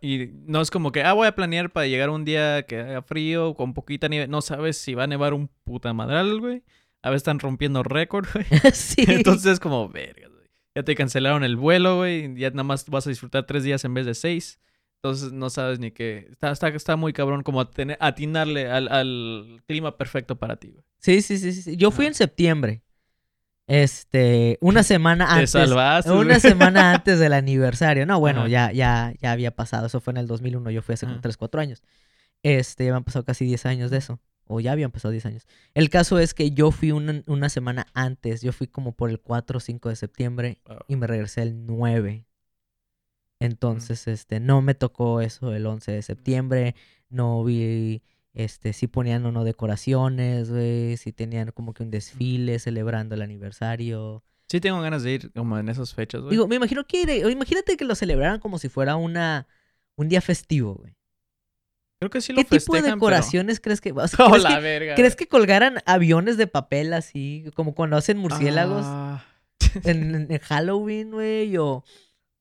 Y, y no es como que, ah, voy a planear para llegar un día que haga frío, con poquita nieve. No sabes si va a nevar un puta madral, güey. A veces están rompiendo récord, güey. sí. Entonces es como, verga, güey. Ya te cancelaron el vuelo, güey. Ya nada más vas a disfrutar tres días en vez de seis. Entonces no sabes ni qué. Está, está, está muy cabrón como atinarle al, al clima perfecto para ti, güey. sí, sí, sí. Yo fui en septiembre. Este, una semana Te antes. salvaste. Una güey. semana antes del aniversario. No, bueno, ya, ya, ya había pasado. Eso fue en el 2001. Yo fui hace como Ajá. 3, 4 años. Este, me han pasado casi 10 años de eso. O ya habían pasado 10 años. El caso es que yo fui una, una semana antes. Yo fui como por el 4 o 5 de septiembre y me regresé el 9. Entonces, este, no me tocó eso el 11 de septiembre. No vi, este, si ponían o no decoraciones, güey. Si tenían como que un desfile celebrando el aniversario. Sí tengo ganas de ir como en esas fechas, güey. Digo, me imagino que, o imagínate que lo celebraran como si fuera una, un día festivo, güey. Creo que sí lo ¿Qué tipo de pero- decoraciones crees que, o sea, Oh, ¿crees, la que verga. crees que colgaran aviones de papel así, como cuando hacen murciélagos Ah. en, en Halloween, güey? O,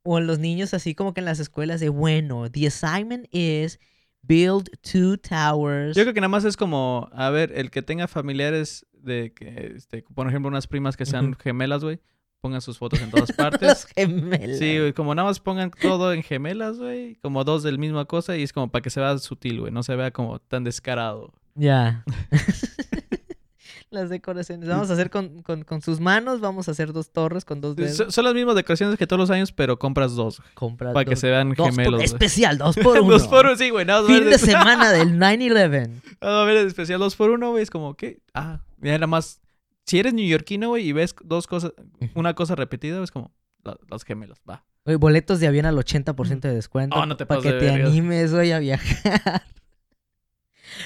o los niños así como que en las escuelas de, bueno, the assignment is build two towers. Yo creo que nada más es como, a ver, el que tenga familiares de que, este, por ejemplo, unas primas que sean gemelas, güey, pongan sus fotos en todas Las partes. gemelas. Sí, güey, como nada más pongan todo en gemelas, güey, como dos del misma cosa y es como para que se vea sutil, güey, no se vea como tan descarado. Ya. Las decoraciones. Vamos a hacer con, con, con sus manos, vamos a hacer dos torres con dos dedos. Son, son las mismas decoraciones que todos los años, pero compras dos, güey, Compra para que dos- se vean dos gemelos. especial, dos por uno. dos por uno, sí, güey, Fin de semana del 9-11. A ver, especial dos por uno, güey, es como, ¿qué? Ah, mira, nada más, si eres neoyorquino, güey, y ves dos cosas, una cosa repetida, es como, la- las gemelas, va. Oye, boletos de avión al 80% de descuento. Oh, no te Para que te animes, güey, a viajar.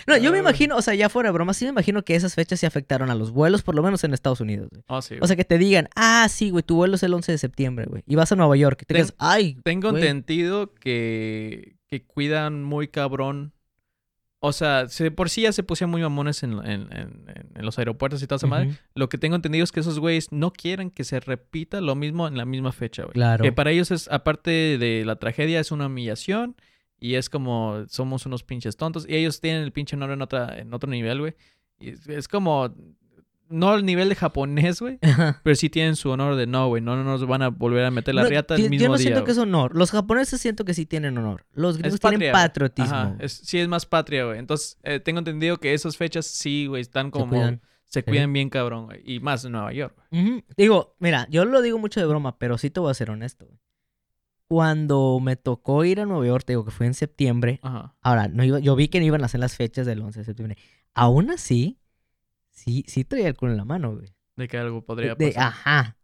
No, yo me Ah. imagino, o sea, ya fuera de broma, sí me imagino que esas fechas sí afectaron a los vuelos, por lo menos en Estados Unidos. güey. Oh, sí, O sea, que te digan, ah, sí, güey, tu vuelo es el 11 de septiembre, güey, y vas a Nueva York. Y te Ten- digas, ay, Tengo güey". entendido que, que cuidan muy cabrón. O sea, se- por sí ya se pusieron muy mamones en, en- en- los aeropuertos y toda esa madre. Lo que tengo entendido es que esos güeyes no quieren que se repita lo mismo en la misma fecha, güey. Claro. Que para ellos es, aparte de la tragedia, es una humillación. Y es como, somos unos pinches tontos. Y ellos tienen el pinche honor en, otra, en otro nivel, güey. Y es, es como, no al nivel de japonés, güey, pero sí tienen su honor de no, güey, no, no nos van a volver a meter la No, riata el mismo Yo no día. siento que es honor. Los japoneses siento que sí tienen honor. Los gringos tienen patriotismo. Ajá, güey. es- sí es más patria, güey. Entonces, eh, tengo entendido que esas fechas sí, güey, están Se como... cuidan. Se cuidan bien cabrón, güey. Y más en Nueva York. Digo, mira, yo lo digo mucho de broma, pero sí te voy a ser honesto. güey. Cuando me tocó ir a Nueva York, te digo que fue en septiembre. Ajá. Ahora, no iba, yo vi que no iban a hacer las fechas del 11 de septiembre. Aún así, sí, sí traía el culo en la mano, güey. De que algo podría De- pasar. ajá.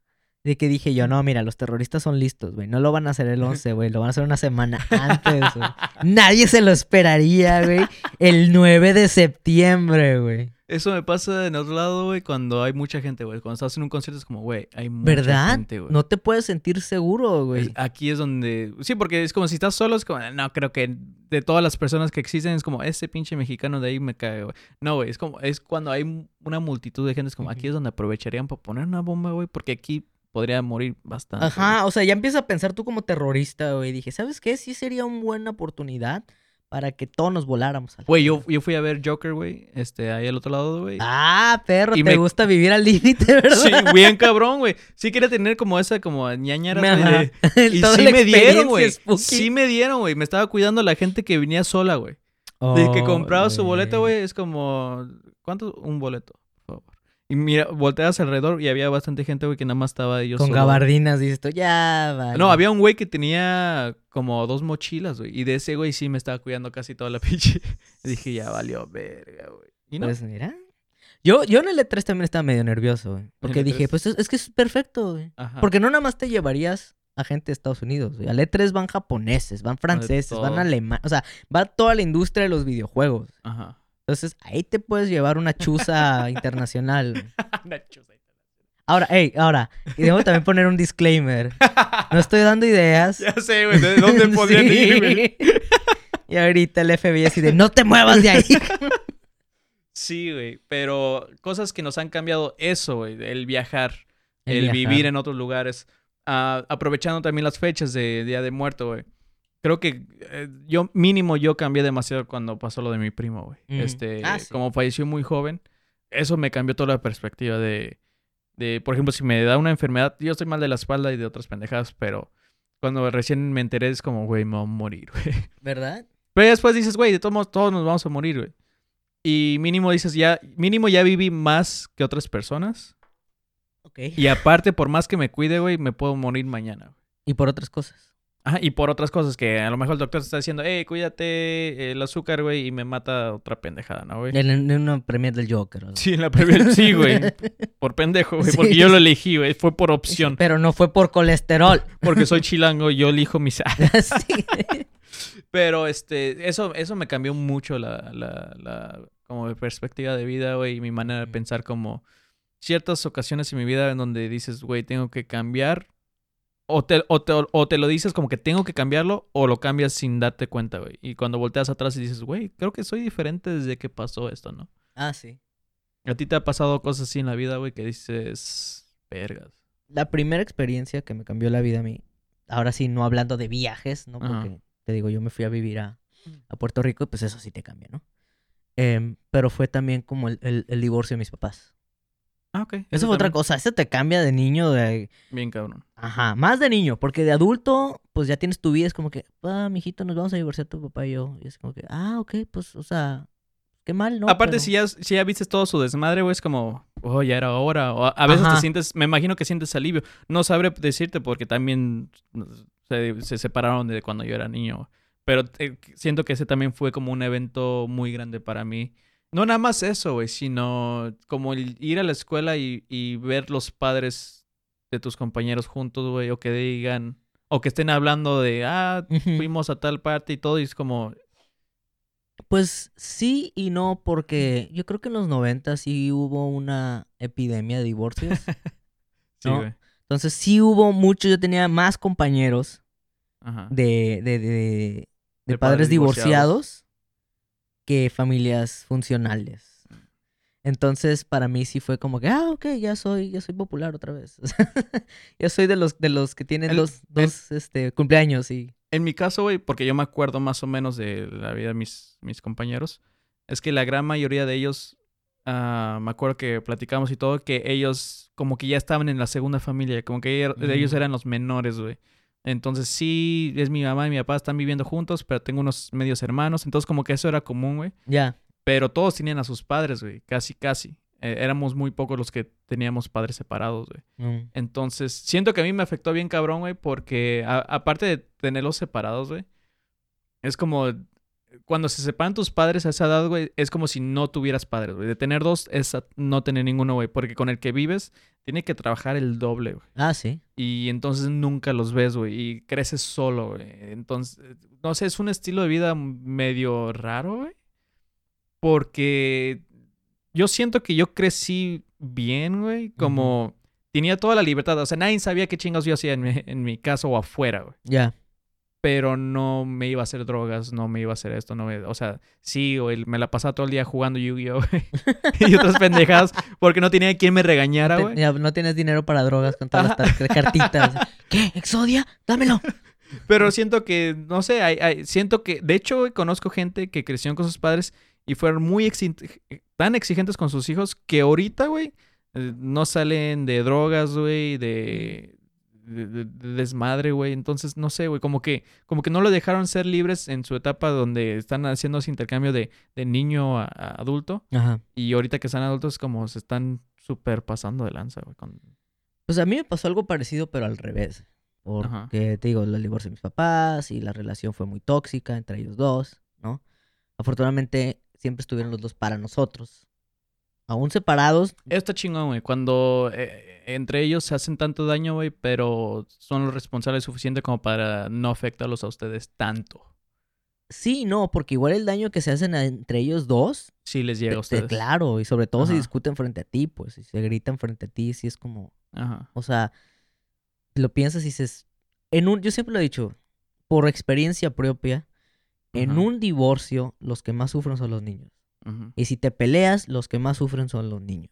De que dije yo, no, mira, los terroristas son listos, güey. No lo van a hacer el 11, güey. Lo van a hacer una semana antes, güey. Nadie se lo esperaría, güey. El 9 de septiembre, güey. Eso me pasa en otro lado, güey, cuando hay mucha gente, güey. Cuando estás en un concierto es como, güey, hay mucha ¿Verdad? gente, güey. No te puedes sentir seguro, güey. aquí es donde... Sí, porque es como si estás solo, es como, no, creo que de todas las personas que existen es como, ese pinche mexicano de ahí me cae, güey. No, güey, es como, es cuando hay una multitud de gente, es como, aquí es donde aprovecharían para poner una bomba, güey, porque aquí podría morir bastante. Ajá, o sea, ya empiezas a pensar tú como terrorista, güey. Dije, ¿sabes qué? Sí sería una buena oportunidad para que todos nos voláramos. Güey, yo, yo fui a ver Joker, güey, este, ahí al otro lado, güey. Ah, perro, Y te me- gusta vivir al límite, ¿verdad? Sí, bien cabrón, güey. Sí quería tener como esa, como ñañaras, güey, Y sí me dieron, güey. Sí me dieron, güey. Me estaba cuidando la gente que venía sola, güey. De que Oh, compraba su boleto, güey, es como... ¿Cuánto? Un boleto. Y mira, volteas alrededor y había bastante gente, güey, que nada más estaba ellos Con solo. gabardinas, dices tú, ya, vale. No, había un güey que tenía como dos mochilas, güey. Y de ese güey sí me estaba cuidando casi toda la pinche. Y dije, ya valió verga, güey. Y no. Pues mira. Yo, yo en el E3 también estaba medio nervioso, güey. Porque dije, E3? pues es, es que es perfecto, güey. Ajá. Porque no nada más te llevarías a gente de Estados Unidos, güey. Al E3 van japoneses, van franceses, van alemanes. O sea, va toda la industria de los videojuegos. Ajá. Entonces, ahí te puedes llevar una chuza internacional. Una chuza. Ahora, hey, ahora, y debo también poner un disclaimer. No estoy dando ideas. Ya sé, güey, ¿de dónde podrían Sí. ir, güey? Y ahorita el FBI así de, no te muevas de ahí. Sí, güey. Pero cosas que nos han cambiado eso, güey. El viajar, el, El viajar. vivir en otros lugares. Ah, aprovechando también las fechas de Día de Muerto, güey. Creo que eh, yo, mínimo, yo cambié demasiado cuando pasó lo de mi primo, güey. Mm. Este, Ah, sí. como falleció muy joven, eso me cambió toda la perspectiva de, de, por ejemplo, si me da una enfermedad, yo estoy mal de la espalda y de otras pendejadas, pero cuando recién me enteré es como, güey, me voy a morir, güey. ¿Verdad? Pero después dices, güey, de todos modos, todos nos vamos a morir, güey. Y mínimo dices, ya, mínimo ya viví más que otras personas. Ok. Y aparte, por más que me cuide, güey, me puedo morir mañana. güey. Y por otras cosas. Ajá, y por otras cosas que a lo mejor el doctor te está diciendo, hey, cuídate el azúcar, güey, y me mata otra pendejada, ¿no, güey? En, en una premier del Joker. ¿no? Sí, en la primera, sí, güey. Por pendejo, güey, Sí. porque yo lo elegí, güey, fue por opción. Pero no fue por colesterol. Porque soy chilango, yo elijo mis... Sí. Pero este, eso, eso me cambió mucho la, la, la como mi perspectiva de vida, güey, y mi manera de Ujú. pensar como ciertas ocasiones en mi vida en donde dices, güey, tengo que cambiar. O te, o, te, o te lo dices como que tengo que cambiarlo, o lo cambias sin darte cuenta, güey. Y cuando volteas atrás y dices, güey, creo que soy diferente desde que pasó esto, ¿no? Ah, sí. ¿A ti te ha pasado cosas así en la vida, güey, que dices, vergas? La primera experiencia que me cambió la vida a mí, ahora sí, no hablando de viajes, ¿no? Ajá. Porque, te digo, yo me fui a vivir a, a Puerto Rico y pues eso sí te cambia, ¿no? Em, pero fue también como el, el- el divorcio de mis papás. Ah, ok. Eso fue otra cosa, eso te cambia de niño, de... Bien cabrón. Ajá, más de niño, porque de adulto, pues ya tienes tu vida, es como que, ah, mijito, nos vamos a divorciar tu papá y yo. Y es como que, ah, ok, pues, o sea, qué mal, ¿no? Aparte, Pero- si, ya, si ya viste todo su desmadre, güey, es como, oh, ya era hora. O a, a veces Ajá. te sientes, me imagino que sientes alivio. No sabré decirte porque también se, se separaron de cuando yo era niño. Pero eh, siento que ese también fue como un evento muy grande para mí. No nada más eso, güey, sino como el ir a la escuela y, y ver los padres de tus compañeros juntos, güey, o que digan, o que estén hablando de, ah, fuimos a tal parte y todo, y es como, Pues sí y no, porque yo creo que en los 90 sí hubo una epidemia de divorcios. sí, No. güey. Entonces sí hubo mucho, yo tenía más compañeros Ajá. de, de, de, de De padres, padres divorciados. divorciados que familias funcionales. Entonces, para mí sí fue como que, ah, ok, ya soy, ya soy popular otra vez. O sea, ya soy de los, de los que tienen El- dos, el- este, cumpleaños y... En mi caso, güey, porque yo me acuerdo más o menos de la vida de mis, mis compañeros, es que la gran mayoría de ellos ah, me acuerdo que platicamos y todo, que ellos como que ya estaban en la segunda familia, como que er- ellos Mm. eran los menores, güey. Entonces sí, es mi mamá y mi papá están viviendo juntos, pero tengo unos medios hermanos, entonces como que eso era común, güey. Ya. Pero todos tenían a sus padres, güey, casi, casi. Eh, éramos muy pocos los que teníamos padres separados, güey. Mm. Entonces, siento que a mí me afectó bien cabrón, güey, porque a- aparte de tenerlos separados, güey, es como cuando se separan tus padres a esa edad, güey, es como si no tuvieras padres, güey. De tener dos es no tener ninguno, güey, porque con el que vives tiene que trabajar el doble, güey. Ah, sí. Y entonces nunca los ves, güey, y creces solo, güey. Entonces, no sé, es un estilo de vida medio raro, güey. Porque yo siento que yo crecí bien, güey, como tenía toda la libertad. O sea, nadie sabía qué chingados yo hacía en mi, en mi casa o afuera, güey. Ya. Pero no me iba a hacer drogas, no me iba a hacer esto, no me... O sea, sí, güey, me la pasaba todo el día jugando Yu-Gi-Oh! y otras pendejadas porque no tenía quien me regañara, güey. ya no tienes dinero para drogas con todas las cartitas. ¿Qué? ¿Exodia? Dámelo. Pero siento que, no sé, hay, hay- siento que, de hecho, güey, conozco gente que crecieron con sus padres y fueron muy exi- tan exigentes con sus hijos que ahorita, güey, eh, no salen de drogas, güey, de, de- de- de desmadre, güey. Entonces, no sé, güey, como que, como que no lo dejaron ser libres en su etapa donde están haciendo ese intercambio de, de niño a, a adulto. Ajá. Y ahorita que están adultos, como se están súper pasando de lanza, güey. con- Pues a mí me pasó algo parecido, pero al revés. Ajá. Porque, te digo, el divorcio de mis papás y la relación fue muy tóxica entre ellos dos, ¿no? Afortunadamente, siempre estuvieron los dos para nosotros. Aún separados, Está chingón, güey. Cuando eh, entre ellos se hacen tanto daño, güey, pero son los responsables suficiente como para no afectarlos a ustedes tanto. sí no, porque igual el daño que se hacen entre ellos dos, Sí les llega te- a te- ustedes. claro, y sobre todo si discuten frente a ti, pues, si se gritan frente a ti, sí es como, Ajá. O sea, lo piensas y dices, en un, yo siempre lo he dicho, por experiencia propia, en un divorcio los que más sufren son los niños. Y si te peleas, los que más sufren son los niños.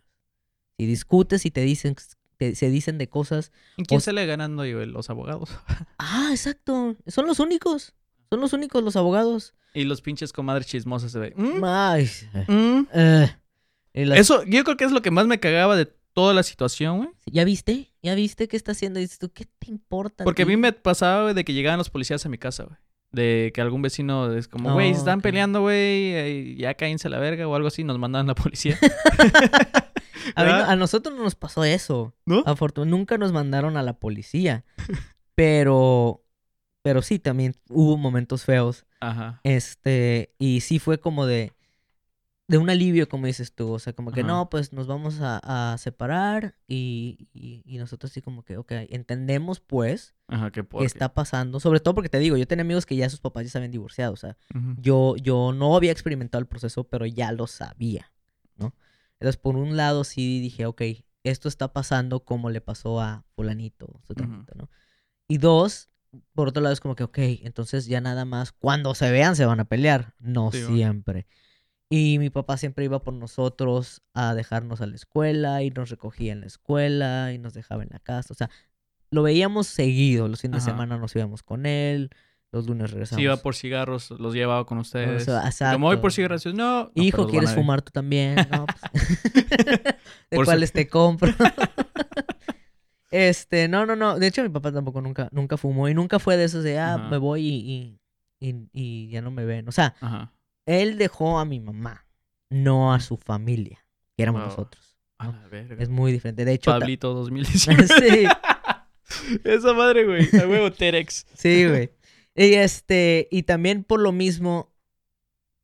Si discutes y te dicen, te- se dicen de cosas, ¿Y quién o- sale ganando? Los abogados. ah, exacto, son los únicos, son los únicos los abogados. y los pinches comadres chismosas se ve. ¿Mm? Ay, ¿Mm? eh, y las- Eso, yo creo que es lo que más me cagaba de toda la situación, güey. ¿Ya viste? ¿Ya viste qué está haciendo? Y dices tú, ¿qué te importa? Porque a mí me pasaba, güey, de que llegaban los policías a mi casa, güey. De que algún vecino es como, güey, Oh, se están peleando, güey, ya cállense a la verga o algo así, nos mandaban la policía. A, a nosotros no nos pasó eso. ¿No? Afortun- nunca nos mandaron a la policía. Pero, pero sí, también hubo momentos feos. Ajá. Este, y sí fue como de, de un alivio, como dices tú. O sea, como que Ajá. no, pues nos vamos a, a separar y, y, y nosotros sí como que, ok, entendemos pues Ajá, qué está pasando. Sobre todo porque te digo, yo tenía amigos que ya sus papás ya se habían divorciado. O sea, yo, yo no había experimentado el proceso, pero ya lo sabía, ¿no? Entonces, por un lado, sí dije, ok, esto está pasando como le pasó a fulanito, sutanito, ¿no? Y dos, por otro lado, es como que, ok, entonces ya nada más, cuando se vean se van a pelear. No Sí, siempre. Y mi papá siempre iba por nosotros a dejarnos a la escuela y nos recogía en la escuela y nos dejaba en la casa. O sea, lo veíamos seguido. Los fines de semana nos íbamos con él, los lunes regresábamos. Si iba por cigarros, los llevaba con ustedes. sea, Como voy por cigarros, no. no, Hijo, ¿quieres fumar tú también? No, pues, ¿De Por su- cuáles te compro? este, no, no, no. De hecho, mi papá tampoco nunca, nunca fumó y nunca fue de esos de, ah, Ajá. me voy y, y, y- y ya no me ven. O sea, Ajá. Él dejó a mi mamá, no a su familia, que éramos Wow. nosotros. A ¿no? la verga. Es muy diferente. De hecho, Pablito 2019. sí, Esa madre, güey. A huevo, Terex. sí, güey. Y este, y también por lo mismo,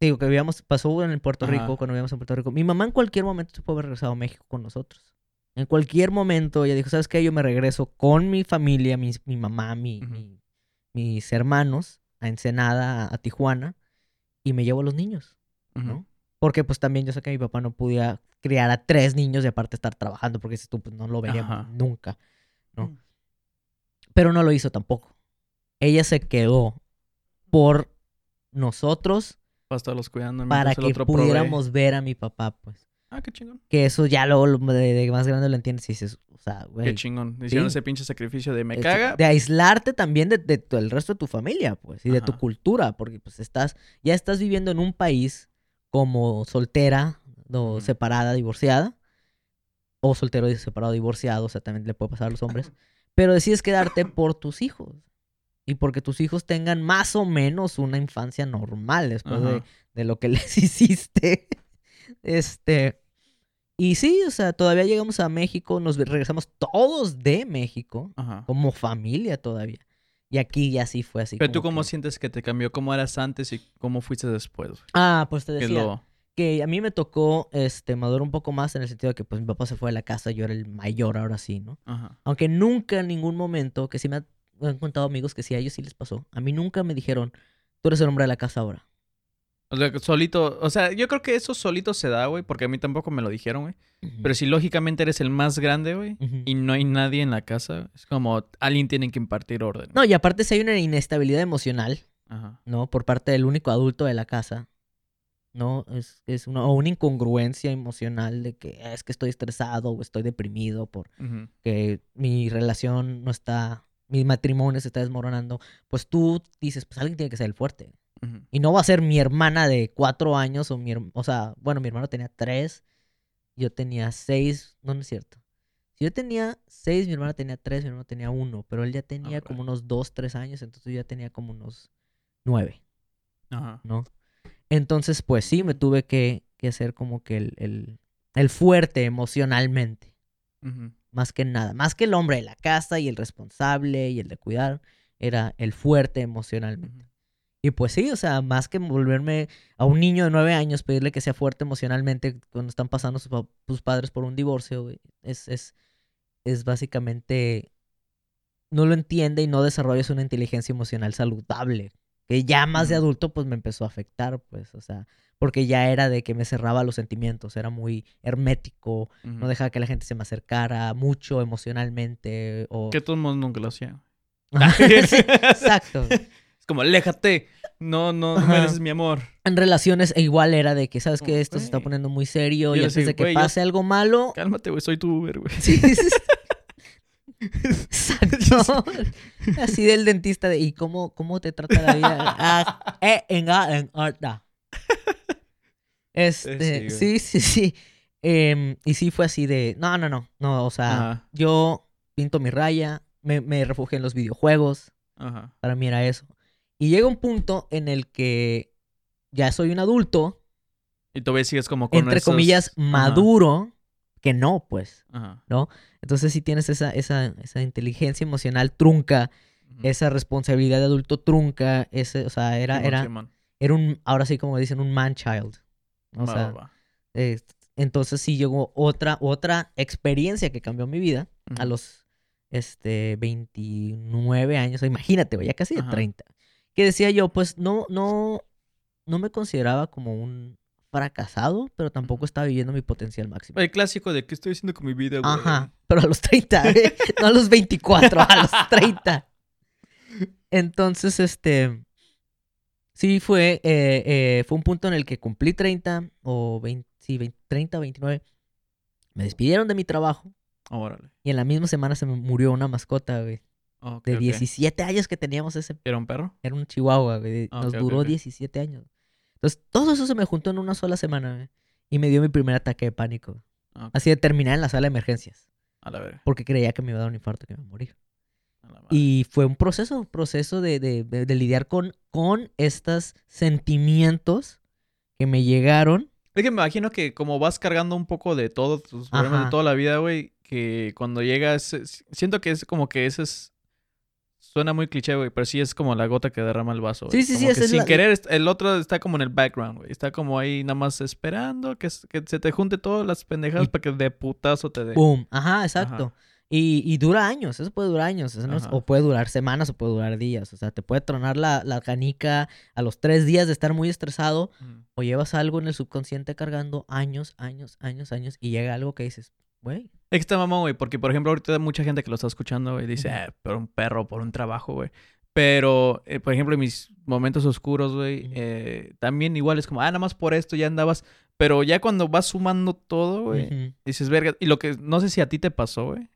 digo que vivíamos, pasó en el Puerto Ajá. Rico, cuando vivíamos en Puerto Rico. Mi mamá en cualquier momento se puede haber regresado a México con nosotros. En cualquier momento ella dijo, ¿sabes qué? Yo me regreso con mi familia, mis- mi mamá, mi, mis hermanos, a Ensenada, a, a Tijuana, y me llevo a los niños. ¿no? Porque pues también yo sé que mi papá no podía criar a tres niños y aparte estar trabajando, porque dices tú, pues no lo veríamos nunca, ¿no? Mm. Pero no lo hizo tampoco. Ella se quedó por nosotros Para estarlos cuidando. para que provee. pudiéramos ver a mi papá, pues. Ah, qué chingón. Que eso ya luego de más grande lo entiendes y dices, o sea, güey. Qué chingón. Hicieron sí. ese pinche sacrificio de me de- caga. De aislarte también de, de del resto de tu familia, pues, y de tu cultura, porque pues estás, ya estás viviendo en un país como soltera, no, separada, divorciada. O soltero, separado, divorciado. O sea, también le puede pasar a los hombres. Pero decides quedarte por tus hijos. Y porque tus hijos tengan más o menos una infancia normal después de, de lo que les hiciste. Este. Y sí, o sea, todavía llegamos a México, nos regresamos todos de México, Ajá. como familia todavía. Y aquí ya sí fue así. Pero tú cómo que- sientes que te cambió, cómo eras antes y cómo fuiste después. Ah, pues te ¿Qué es decía lo- que a mí me tocó este, madurar un poco más en el sentido de que pues mi papá se fue de la casa, yo era el mayor ahora sí, ¿no? Ajá. Aunque nunca en ningún momento, que sí me han contado amigos que sí a ellos sí les pasó, a mí nunca me dijeron, tú eres el hombre de la casa ahora. O sea, solito, o sea, yo creo que eso solito se da, güey, porque a mí tampoco me lo dijeron, güey. Pero si lógicamente eres el más grande, güey, y no hay nadie en la casa, es como alguien tiene que impartir orden. No, y aparte si hay una inestabilidad emocional, Ajá. ¿no? Por parte del único adulto de la casa, ¿no? Es, es una, o una incongruencia emocional de que "Ah, es que estoy estresado o estoy deprimido por que mi relación no está, mi matrimonio se está desmoronando, pues tú dices, pues alguien tiene que ser el fuerte. Y no va a ser mi hermana de cuatro años o mi, o sea, bueno, mi hermano tenía tres, yo tenía seis, no, no es cierto. Si yo tenía seis, mi hermana tenía tres, mi hermano tenía uno, pero él ya tenía como unos dos, tres años, entonces yo ya tenía como unos nueve, Ajá. ¿no? Entonces, pues sí, me tuve que, que hacer como que el, el, el fuerte emocionalmente más que nada, más que el hombre de la casa y el responsable y el de cuidar, era el fuerte emocionalmente. Y pues sí, o sea, más que volverme a un niño de nueve años, pedirle que sea fuerte emocionalmente cuando están pasando sus, sus padres por un divorcio, güey, es, es, es básicamente, no lo entiende y no desarrollas una inteligencia emocional saludable. Que ya más de adulto, pues me empezó a afectar, pues, o sea, porque ya era de que me cerraba los sentimientos, era muy hermético, no dejaba que la gente se me acercara mucho emocionalmente o... Que todo el mundo nunca lo hacía. Sí, exacto. Como, aléjate. No, no, no mereces mi amor. En relaciones e igual era de que, ¿sabes que Esto se está poniendo muy serio y antes de que "Güey, yo- pase algo malo... Cálmate, güey, soy tu Uber, güey. Sí, sí, sí. Exacto. Así del dentista de, ¿y cómo, cómo te trata la vida? Ah, eh, en, en. Este, Sí, sí, sí, sí. Em, y sí fue así de, no, no, no, no, o sea, Ajá. yo pinto mi raya, me, me refugié en los videojuegos, Ajá. para mí era eso. Y llega un punto en el que ya soy un adulto, Y todavía sigues como con entre esos- comillas, Ajá. maduro, que no, pues. Ajá. Entonces sí tienes esa, esa, esa inteligencia emocional trunca, esa responsabilidad de adulto trunca, ese, o sea, era, era, era un, ahora sí como dicen, un man child. O sea, eh, entonces sí llegó otra, otra experiencia que cambió mi vida a los este 29 años, imagínate, güey, ya casi de Ajá. 30. Que decía yo, pues no, no, no me consideraba como un fracasado, pero tampoco estaba viviendo mi potencial máximo. El clásico de qué estoy haciendo con mi vida, güey. Ajá, pero a los 30, ¿eh? no a los 24, a los 30. Entonces, este, sí fue, eh, eh, fue un punto en el que cumplí 30 o 20, sí, 20, 30 o 29. Me despidieron de mi trabajo Órale. y en la misma semana se me murió una mascota, güey, De ok. 17 años que teníamos ese, ¿Era un perro? era un chihuahua, güey, Ah, nos duró ok. 17 años. Entonces, todo eso se me juntó en una sola semana, güey, y me dio mi primer ataque de pánico. Así de terminar en la sala de emergencias, A la verga. porque creía que me iba a dar un infarto, que me iba a morir. A la. Y fue un proceso, un proceso de, de- de- de lidiar con, con estos sentimientos que me llegaron. Es que me imagino que como vas cargando un poco de todos tus problemas Ajá. de toda la vida, güey, que cuando llegas, siento que es como que ese es... Suena muy cliché, güey, pero sí es como la gota que derrama el vaso. güey. Sí, sí, sí, Como esa que es sin la- querer, el otro está como en el background, güey. Está como ahí nada más esperando que, se te junte todas las pendejadas Y- para que de putazo te dé. ¡Pum! Ajá, exacto. Y, y dura años, eso puede durar años. eso no es- Ajá. o puede durar semanas o puede durar días. O sea, te puede tronar la, la canica a los tres días de estar muy estresado o llevas algo en el subconsciente cargando años, años, años, años y llega algo que dices, güey. Es que está mamón, güey, porque por ejemplo ahorita hay mucha gente que lo está escuchando, güey, dice, eh, por un perro, por un trabajo, güey. Pero, eh, por ejemplo, en mis momentos oscuros, güey, eh, también igual es como, ah, nada más por esto ya andabas. Pero ya cuando vas sumando todo, güey, dices, verga. Y lo que, no sé si a ti te pasó, güey.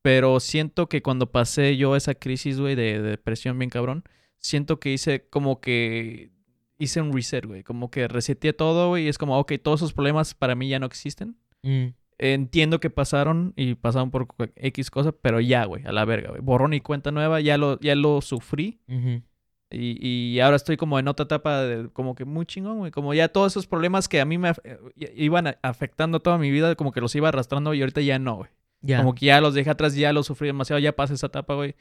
Pero siento que cuando pasé yo esa crisis, güey, de, de depresión bien cabrón, siento que hice como que hice un reset, güey. Como que reseteé todo, güey. Y es como, ok, todos esos problemas para mí ya no existen. Mm, Entiendo que pasaron y pasaron por X cosas, pero ya, güey, a la verga, güey. Borrón y cuenta nueva, ya lo, ya lo sufrí. Y, y ahora estoy como en otra etapa de, como que muy chingón, güey. Como ya todos esos problemas que a mí me eh, iban afectando toda mi vida, como que los iba arrastrando y ahorita ya no, güey. Como que ya los dejé atrás, ya los sufrí demasiado, ya pasé esa etapa, güey.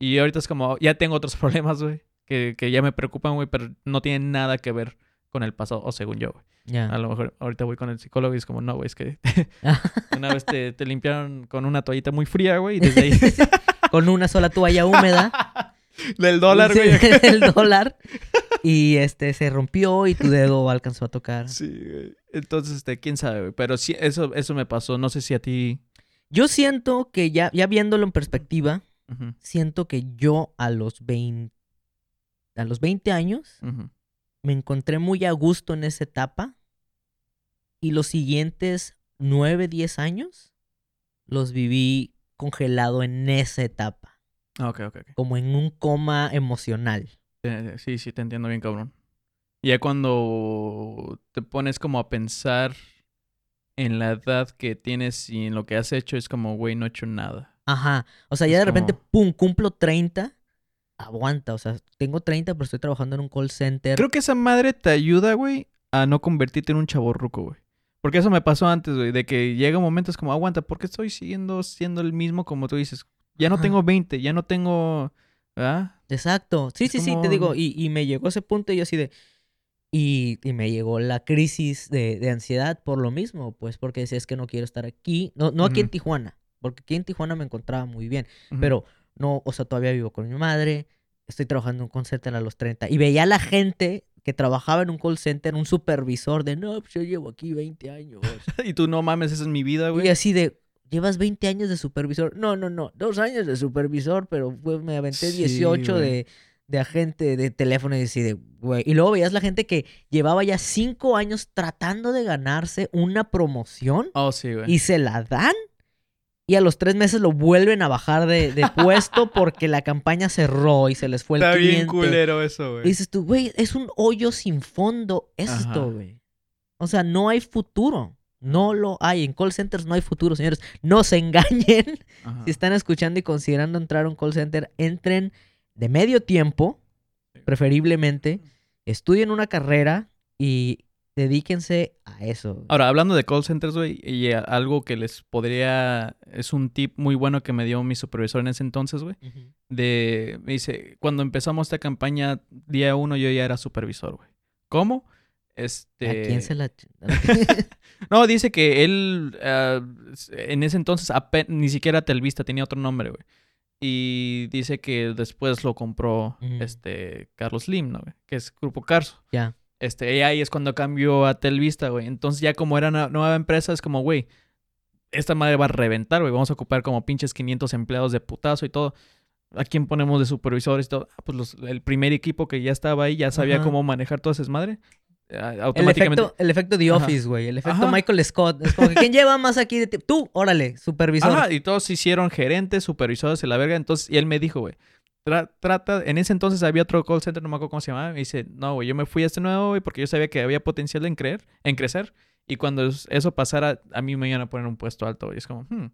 Y ahorita es como, ya tengo otros problemas, güey, que, que ya me preocupan, güey, pero no tienen nada que ver con el pasado, o según yo, güey. A lo mejor ahorita voy con el psicólogo y es como, no, güey, es que una vez te, te limpiaron con una toallita muy fría, güey, y desde ahí... Con una sola toalla húmeda. Del dólar, güey. el dólar. Y este se rompió y tu dedo alcanzó a tocar. Sí, güey. Entonces, este, quién sabe, güey. Pero sí, eso, eso me pasó. No sé si a ti. Yo siento que ya, ya viéndolo en perspectiva, siento que yo a los 20, a los 20 años ujú. Me encontré muy a gusto en esa etapa. Y los siguientes 9, 10 años los viví congelado en esa etapa. Ah, Ok, ok, ok. Como en un coma emocional. Sí, sí, te entiendo bien, cabrón. Ya cuando te pones como a pensar en la edad que tienes y en lo que has hecho, es como, güey, no he hecho nada. Ajá. O sea, Es ya de repente, como- pum, cumplo 30. Aguanta. O sea, tengo 30, pero estoy trabajando en un call center. Creo que esa madre te ayuda, güey, a no convertirte en un chaborruco, güey. Porque eso me pasó antes, güey, de que llega un momento es como, aguanta, ¿por qué estoy siguiendo siendo el mismo como tú dices? Ya no Ajá. tengo 20, ya no tengo... ¿Ah? Exacto. Sí, Es sí, sí, te como- digo. Y, y me llegó ese punto y yo así de. Y, y me llegó la crisis de, de ansiedad por lo mismo, pues porque decía es que no quiero estar aquí. No, no aquí en Ujú. Tijuana, porque aquí en Tijuana me encontraba muy bien. Ujú. Pero no, o sea, todavía vivo con mi madre. Estoy trabajando en un call center a los 30. Y veía a la gente que trabajaba en un call center, un supervisor de no, pues yo llevo aquí 20 años. Y tú, no mames, esa es mi vida, güey. Y así de, llevas 20 años de supervisor. No, no, no, dos años de supervisor, pero pues, me aventé Sí, 18 güey. de, de agente de teléfono y así de, güey. Y luego veías la gente que llevaba ya 5 años tratando de ganarse una promoción Oh, sí, güey. y se la dan. Y a los tres meses lo vuelven a bajar de, de puesto porque la campaña cerró y se les fue el Está cliente. bien culero eso, güey. Dices tú, güey, es un hoyo sin fondo esto, güey. O sea, no hay futuro. No lo hay. En call centers no hay futuro, señores. No se engañen. Ajá. Si están escuchando y considerando entrar a un call center, entren de medio tiempo, preferiblemente. Estudien una carrera y dedíquense a eso. Ahora, hablando de call centers, güey, y algo que les podría... Es un tip muy bueno que me dio mi supervisor en ese entonces, güey. De... Me dice, cuando empezamos esta campaña, día uno yo ya era supervisor, güey. ¿Cómo? Este... ¿A quién se la... No, dice que él ah, en ese entonces ni siquiera Telvista tenía otro nombre, güey. Y dice que después lo compró este Carlos Lim, ¿no? güey? Que es Grupo Carso. ya. Este, y ahí es cuando cambió a Telvista, güey. Entonces ya como era una nueva empresa, es como, güey, esta madre va a reventar, güey. Vamos a ocupar como pinches 500 empleados de putazo y todo. ¿A quién ponemos de supervisores y todo? Ah, pues los- el primer equipo que ya estaba ahí ya sabía Ajá. cómo manejar todas esas madres. Ah, El Automáticamente. efecto, el efecto The. Office, güey. El efecto Ajá. Michael Scott. Es como que, ¿quién lleva más aquí de ti? Tú, órale, supervisor. Ajá, y todos se hicieron gerentes, supervisores de la verga. Entonces, y él me dijo, güey, tra- trata, en ese entonces había otro call center, no me acuerdo cómo se llamaba. Me dice, no, güey, yo me fui a este nuevo, güey, porque yo sabía que había potencial en creer, en crecer. Y cuando es- eso pasara, a mí me iban a poner un puesto alto, güey. Es como, hmm.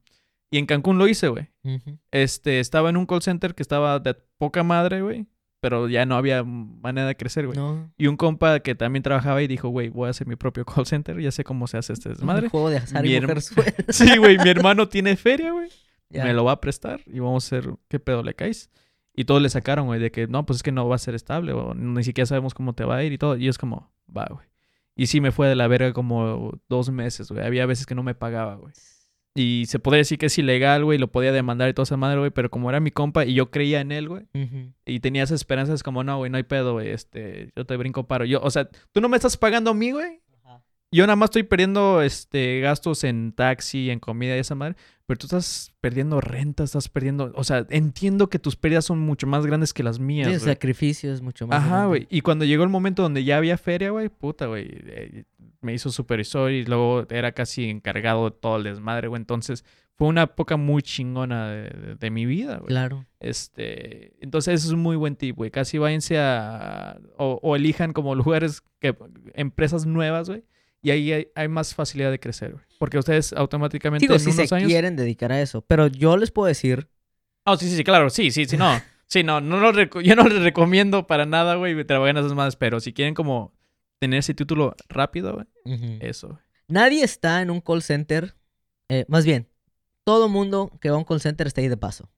Y en Cancún lo hice, güey. Ujú. Este, estaba en un call center que estaba de poca madre, güey. Pero ya no había manera de crecer, güey. No. Y un compa que también trabajaba y dijo, güey, voy a hacer mi propio call center. Ya sé cómo se hace este Un desmadre. juego de azar Mi y mujer. Sí, güey, mi hermano tiene feria, güey. Me lo va a prestar y vamos a hacer qué pedo le caes. Y todos le sacaron, güey, de que no, pues es que no va a ser estable o ni siquiera sabemos cómo te va a ir y todo. Y es como, va, güey. Y sí me fue de la verga como dos meses, güey. Había veces que no me pagaba, güey. Y se podría decir que es ilegal, güey, lo podía demandar y toda esa madre, güey, pero como era mi compa y yo creía en él, güey, y tenía esas esperanzas como, no, güey, no hay pedo, güey, este, yo te brinco paro. Yo, o sea, tú no me estás pagando a mí, güey. Yo nada más estoy perdiendo este gastos en taxi, en comida y esa madre, pero tú estás perdiendo renta, estás perdiendo, o sea, entiendo que tus pérdidas son mucho más grandes que las mías, Sí, el güey. sacrificio es mucho más. Ajá, güey. Y cuando llegó el momento donde ya había feria, güey, puta, güey, eh, me hizo supervisor y luego era casi encargado de todo el desmadre, güey. Entonces fue una época muy chingona de, de- de mi vida, güey. Claro. Este, entonces es un muy buen tip, güey. Casi váyanse a o, o elijan como lugares que empresas nuevas, güey. Y ahí hay, hay más facilidad de crecer, güey. Porque ustedes automáticamente Digo, en si unos se años. quieren dedicar a eso. Pero yo les puedo decir. Oh, sí, sí, sí, claro, sí, sí, sí, no. Sí, no, no lo reco- yo no les recomiendo para nada, güey, trabajar en esas más, pero si quieren como tener ese título rápido, güey, eso, güey. Nadie está en un call center. eh, más bien, todo mundo que va a un call center está ahí de paso.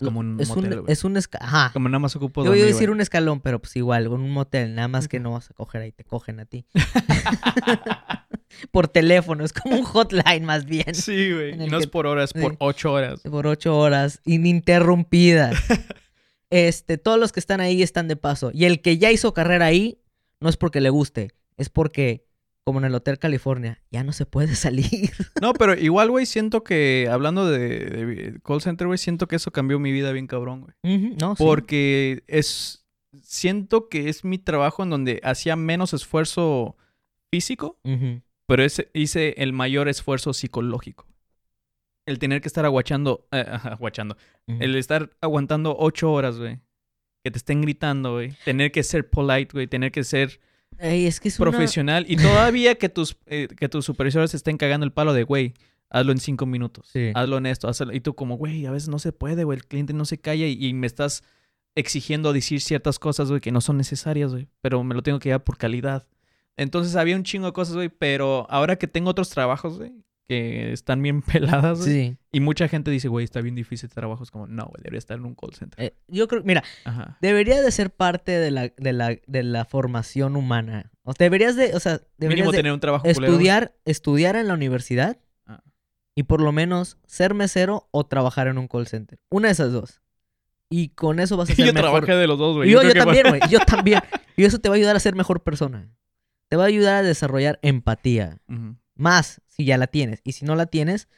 Es como un es motel, un, es un esca- Ajá. Como nada más ocupo Yo voy a decir un escalón, pero pues igual, con un motel, nada más que no vas a coger ahí, te cogen a ti. por teléfono, es como un hotline más bien. Sí, güey. no es por horas, por sí. ocho horas. Por ocho horas, ininterrumpidas. este, todos los que están ahí están de paso. Y el que ya hizo carrera ahí, no es porque le guste, es porque, como en el Hotel California, ya no se puede salir. No, pero igual, güey, siento que, hablando de, de call center, güey, siento que eso cambió mi vida bien cabrón, güey. No, sí. Porque es, siento que es mi trabajo en donde hacía menos esfuerzo físico, pero hice el mayor esfuerzo psicológico. El tener que estar aguachando, eh, aguachando, el estar aguantando ocho horas, güey. Que te estén gritando, güey. Tener que ser polite, güey. Tener que ser Ey, es que es una- profesional. Y todavía que tus, eh, que tus supervisores estén cagando el palo de, güey, hazlo en cinco minutos. Sí. Hazlo en esto. hazlo- Y tú como, güey, a veces no se puede, güey. El cliente no se calla y, y me estás exigiendo decir ciertas cosas, güey, que no son necesarias, güey. Pero me lo tengo que llevar por calidad. Entonces había un chingo de cosas, güey. Pero ahora que tengo otros trabajos, güey, que están bien peladas. Sí. Y mucha gente dice, güey, está bien difícil este trabajo. Es como, no, güey, debería estar en un call center. Eh, yo creo, mira, Ajá. debería de ser parte de la, de la, de la formación humana. O sea, deberías de, o sea, deberías Mínimo de tener un trabajo culero. estudiar, estudiar en la universidad Ah. y por lo menos ser mesero o trabajar en un call center. Una de esas dos. Y con eso vas a ser Yo mejor. trabajé de los dos, güey. yo, yo que- también, güey. Yo también. Y eso te va a ayudar a ser mejor persona. Te va a ayudar a desarrollar empatía. Ujú. Más si ya la tienes. Y si no la tienes,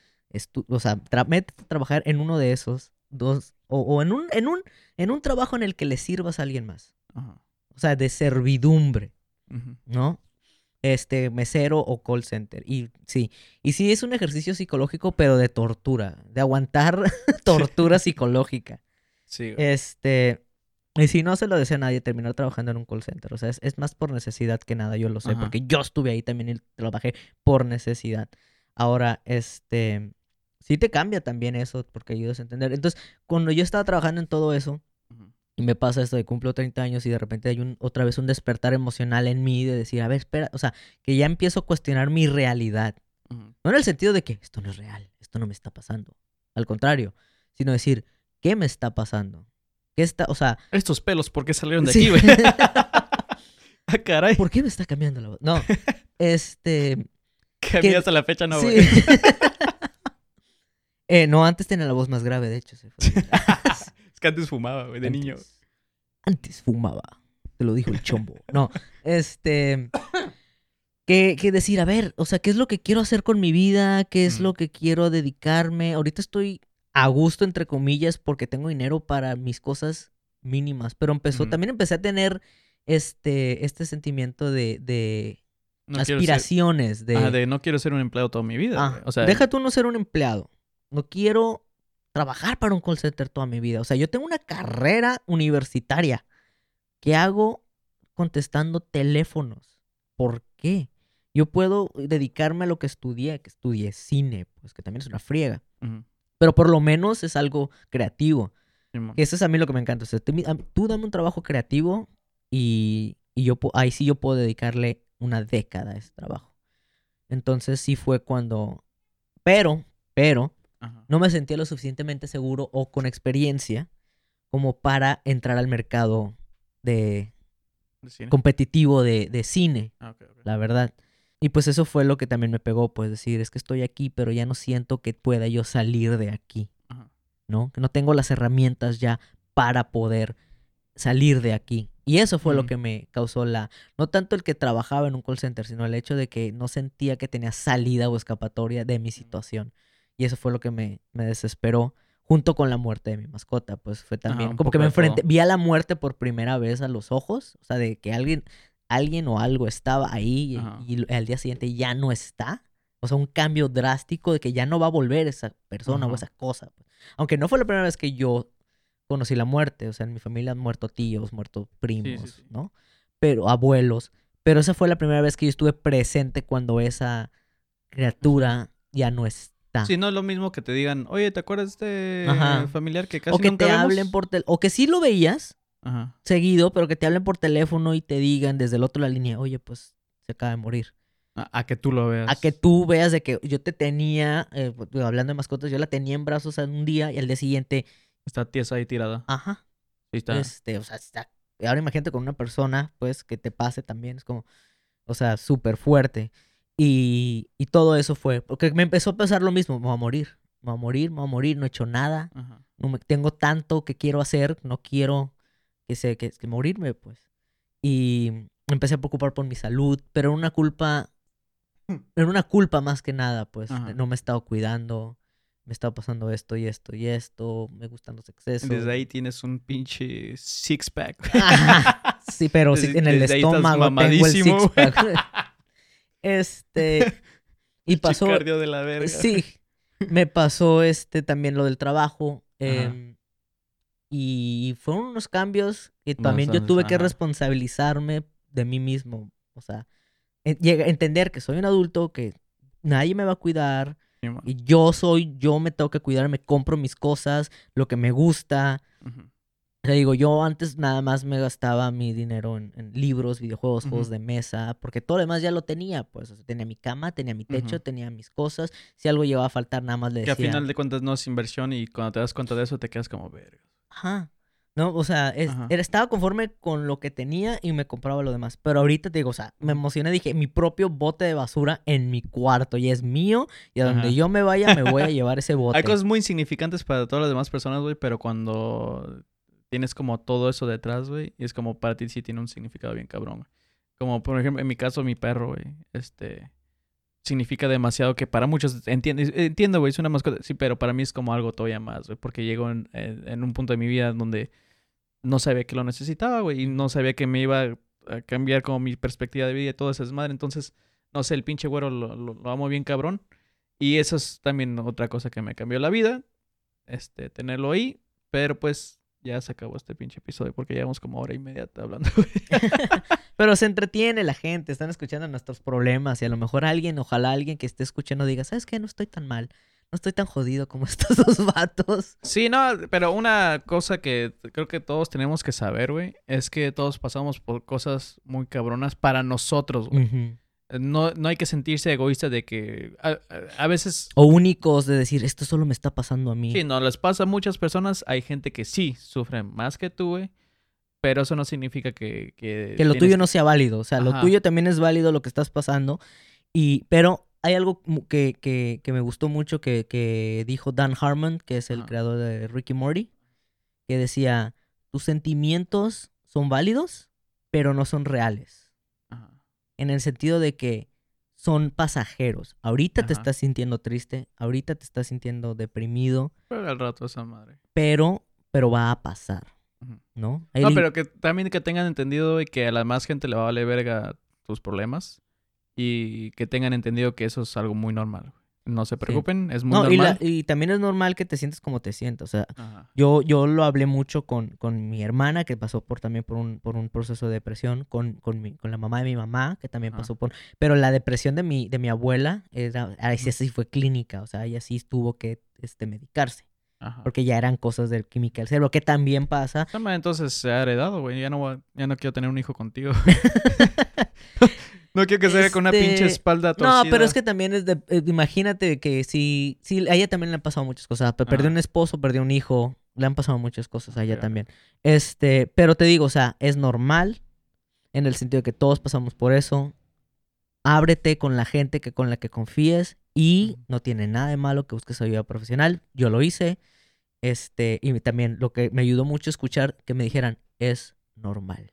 o sea, tra- métete a trabajar en uno de esos dos. O, o en, un, en, un, en un trabajo en el que le sirvas a alguien más. Ajá. O sea, de servidumbre. ¿no? Este, mesero o call center. Y sí. Y sí es un ejercicio psicológico, pero de tortura. De aguantar tortura psicológica. Sí. Este. Y si no se lo desea a nadie terminar trabajando en un call center. O sea, es, es más por necesidad que nada, yo lo sé. Ajá. Porque yo estuve ahí también y trabajé por necesidad. Ahora, este. Sí te cambia también eso, porque ayudas a entender. Entonces, cuando yo estaba trabajando en todo eso, y me pasa esto de cumplo 30 años y de repente hay un, otra vez un despertar emocional en mí de decir, a ver, espera, o sea, que ya empiezo a cuestionar mi realidad. No en el sentido de que esto no es real, esto no me está pasando. Al contrario, sino decir, ¿qué me está pasando? ¿Qué está, o sea, Estos pelos, ¿por qué salieron de Sí. aquí, güey? ah, caray. ¿por qué me está cambiando la voz? No, este, Que a que- mí hasta la fecha no, sí. güey. Eh, no, antes tenía la voz más grave, de hecho. se fue. es que antes fumaba, güey, de niño. Antes- fumaba. Te lo dijo el chombo. No, este. Que, que decir, a ver, o sea, ¿qué es lo que quiero hacer con mi vida? ¿Qué es lo que quiero dedicarme? Ahorita estoy a gusto, entre comillas, porque tengo dinero para mis cosas mínimas. Pero empezó, también empecé a tener este, este sentimiento de, de No quiero ser- aspiraciones. De, Ajá, de no quiero ser un empleado toda mi vida. Ah, güey. O sea, deja tú no ser un empleado. No quiero trabajar para un call center toda mi vida. O sea, yo tengo una carrera universitaria que hago contestando teléfonos. ¿Por qué? Yo puedo dedicarme a lo que estudié, que estudié cine, pues que también es una friega. ujú, Pero por lo menos es algo creativo. Que eso es a mí lo que me encanta. O sea, tú dame un trabajo creativo y, y yo ahí sí yo puedo dedicarle una década a ese trabajo. Entonces sí fue cuando... Pero, pero, Ajá. no me sentía lo suficientemente seguro o con experiencia como para entrar al mercado de De cine. competitivo de, de cine, Ah, la verdad. Y pues eso fue lo que también me pegó, pues decir, es que estoy aquí, pero ya no siento que pueda yo salir de aquí, Ajá. ¿no? Que no tengo las herramientas ya para poder salir de aquí. Y eso fue lo Mm. que me causó la, no tanto el que trabajaba en un call center, sino el hecho de que no sentía que tenía salida o escapatoria de mi situación. Y eso fue lo que me, me desesperó, junto con la muerte de mi mascota, pues fue también como que me enfrenté, vi a la muerte por primera vez a los ojos, o sea, de que alguien, alguien o algo estaba ahí y- al día siguiente ya no está. O sea, un cambio drástico de que ya no va a volver esa persona o esa cosa. pues. Aunque no fue la primera vez que yo conocí la muerte. O sea, en mi familia han muerto tíos, muerto primos, sí. ¿no? Pero abuelos. Pero esa fue la primera vez que yo estuve presente cuando esa criatura ya no está. Sí, no es lo mismo que te digan, oye, ¿te acuerdas de Ajá. familiar que casi o que nunca te vemos?" hablen por teléfono. O que sí lo veías Ajá. seguido, pero que te hablen por teléfono y te digan desde el otro de la línea, oye, pues se acaba de morir. A, a que tú lo veas. A que tú veas de que yo te tenía, eh, hablando de mascotas, yo la tenía en brazos en un día y al día siguiente, Está tiesa ahí tirada. ajá, Sí, está. este, o sea, está- ahora imagínate con una persona, pues, que te pase también, es como, o sea, súper fuerte. Y, y todo eso fue, porque me empezó a pasar lo mismo, me voy a morir, me voy a morir, me voy a morir, no he hecho nada, Ajá. no me, tengo tanto que quiero hacer, no quiero que, se, que, que morirme, pues. Y me empecé a preocupar por mi salud, pero era una culpa, era una culpa más que nada, pues. Ajá. No me he estado cuidando, me estaba pasando esto y esto y esto, me gustan los excesos. Desde ahí tienes un pinche six pack. Ajá, sí, pero Desde- en el estómago tengo el mamadísimo, six pack. Este, y pasó, de la verga. Sí, me pasó este también lo del trabajo. Ajá. Y fueron unos cambios que también yo tuve que responsabilizarme de mí mismo. O sea, entender que soy un adulto, que nadie me va a cuidar. Sí. Y yo soy, yo me tengo que cuidar, me compro mis cosas, lo que me gusta. Ujú. O sea, digo, yo antes nada más me gastaba mi dinero en, en libros, videojuegos, juegos de mesa, porque todo lo demás ya lo tenía, pues. O sea, tenía mi cama, tenía mi techo, tenía mis cosas. Si algo llegaba a faltar, nada más le Que a decía. final de cuentas no es inversión y cuando te das cuenta de eso te quedas como verga. Ajá. No, o sea, es- estaba conforme con lo que tenía y me compraba lo demás. Pero ahorita te digo, o sea, me emocioné, dije, mi propio bote de basura en mi cuarto y es mío y a donde yo me vaya me voy a llevar ese bote. Hay cosas muy insignificantes para todas las demás personas, güey, pero cuando tienes como todo eso detrás, güey, y es como para ti sí tiene un significado bien cabrón. Como por ejemplo, en mi caso, mi perro, güey, este, significa demasiado que para muchos, entiendo, entiendo, güey, es una mascota, sí, pero para mí es como algo todavía más, güey, porque llego en, en- un punto de mi vida donde no sabía que lo necesitaba, güey, y no sabía que me iba a cambiar como mi perspectiva de vida y todo ese desmadre, entonces, no sé, el pinche güero lo, lo, lo amo bien cabrón, y eso es también otra cosa que me cambió la vida, este, tenerlo ahí, pero pues ya se acabó este pinche episodio porque llevamos como hora y media hablando. güey. Pero se entretiene la gente, están escuchando nuestros problemas y a lo mejor alguien, ojalá alguien que esté escuchando diga, ¿sabes qué? No estoy tan mal, no estoy tan jodido como estos dos vatos. Sí, no, pero una cosa que creo que todos tenemos que saber, güey, es que todos pasamos por cosas muy cabronas para nosotros, güey. No, no hay que sentirse egoísta de que a, veces, O únicos de decir, esto solo me está pasando a mí. sí, no les pasa a muchas personas, hay gente que sí sufre más que tú, güey, pero eso no significa que... Que, que lo tienes tuyo no sea válido. O sea, lo tuyo también es válido lo que estás pasando. Y, pero hay algo que, que, que me gustó mucho que, que dijo Dan Harmon, que es el Ajá. creador de Ricky Morty, que decía, tus sentimientos son válidos, pero no son reales. Ajá. En el sentido de que son pasajeros. Ahorita te estás sintiendo triste, ahorita te estás sintiendo deprimido, Pero al rato esa madre. pero, pero va a pasar. ¿No? Hay No, pero que también que tengan entendido y que a la más gente le va a valer verga tus problemas y que tengan entendido que eso es algo muy normal. No se preocupen, es muy No, y, normal. la- y también es normal que te sientes como te sientas. O sea, Ajá. Yo, yo lo hablé mucho con, con mi hermana, que pasó por también por un, por un proceso de depresión, con, con, mi, con la mamá de mi mamá, que también Ajá. pasó por... Pero la depresión de mi, de mi abuela, era, ahí sí, Ujú. sí fue clínica, o sea, ella sí tuvo que este, medicarse, Ajá. porque ya eran cosas del química del cerebro, que también pasa. Entonces se ha heredado, güey. Ya no, a- ya no quiero tener un hijo contigo. no quiero que sea con una Este, pinche espalda torcida. No, pero es que también es de... eh, imagínate que si... si a ella también le han pasado muchas cosas. pe- Perdió un esposo, perdió un hijo. Le han pasado muchas cosas a ella también. Este, pero te digo, o sea, es normal en el sentido de que todos pasamos por eso. Ábrete con la gente que con la que confíes y no tiene nada de malo que busques ayuda profesional. Yo lo hice. Este, y también lo que me ayudó mucho escuchar que me dijeran es normal.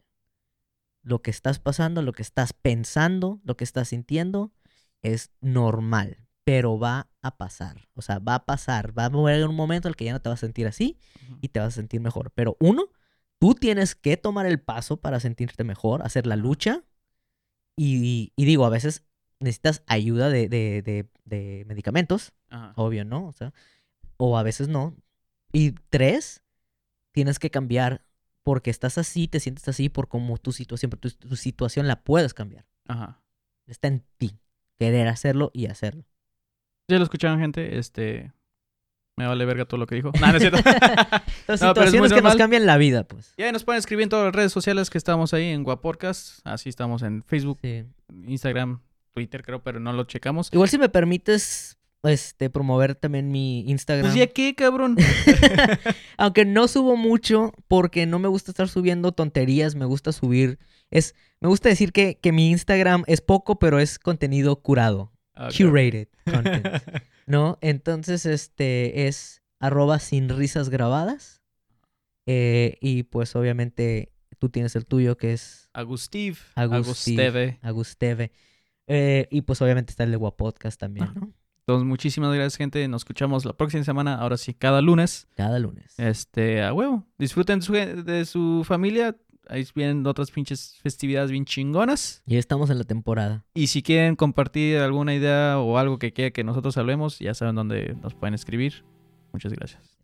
Lo que estás pasando, lo que estás pensando, lo que estás sintiendo es normal, pero va a pasar. O sea, va a pasar, va a haber un momento en el que ya no te vas a sentir así y te vas a sentir mejor. Pero uno, tú tienes que tomar el paso para sentirte mejor, hacer la lucha Y, y digo, a veces necesitas ayuda de, de, de, de medicamentos, Ajá. obvio, ¿no? O sea, o a veces no. Y tres, tienes que cambiar porque estás así, te sientes así por como tu situación, pero tu, tu situación la puedes cambiar. Ajá. Está en ti, querer hacerlo y hacerlo. Ya lo escucharon, gente. Este. Me vale verga todo lo que dijo. No, no es cierto. Las No, es situaciones que nos cambian la vida, pues. ya nos pueden escribir en todas las redes sociales que estamos ahí en Guapodcast. Así estamos en Facebook, Sí. Instagram, Twitter, creo, pero no lo checamos. Igual si me permites este promover también mi Instagram. Pues ya qué, cabrón. Aunque no subo mucho porque no me gusta estar subiendo tonterías, me gusta subir es me gusta decir que, que mi Instagram es poco, pero es contenido curado, Ah, curated content, ¿no? Entonces este es arroba sin risas grabadas Eh, y pues obviamente tú tienes el tuyo que es Agustiv. Agustiv. Agusteve. Agusteve Eh, y pues obviamente está el de Guapodcast también. ¿no? Entonces, muchísimas gracias, gente. Nos escuchamos la próxima semana. Ahora sí, cada lunes. Cada lunes. Este, a huevo. Disfruten su- de su familia. Ahí vienen otras pinches festividades bien chingonas. Ya estamos en la temporada. Y si quieren compartir alguna idea o algo que quiera que nosotros hablemos, ya saben dónde nos pueden escribir. Muchas gracias.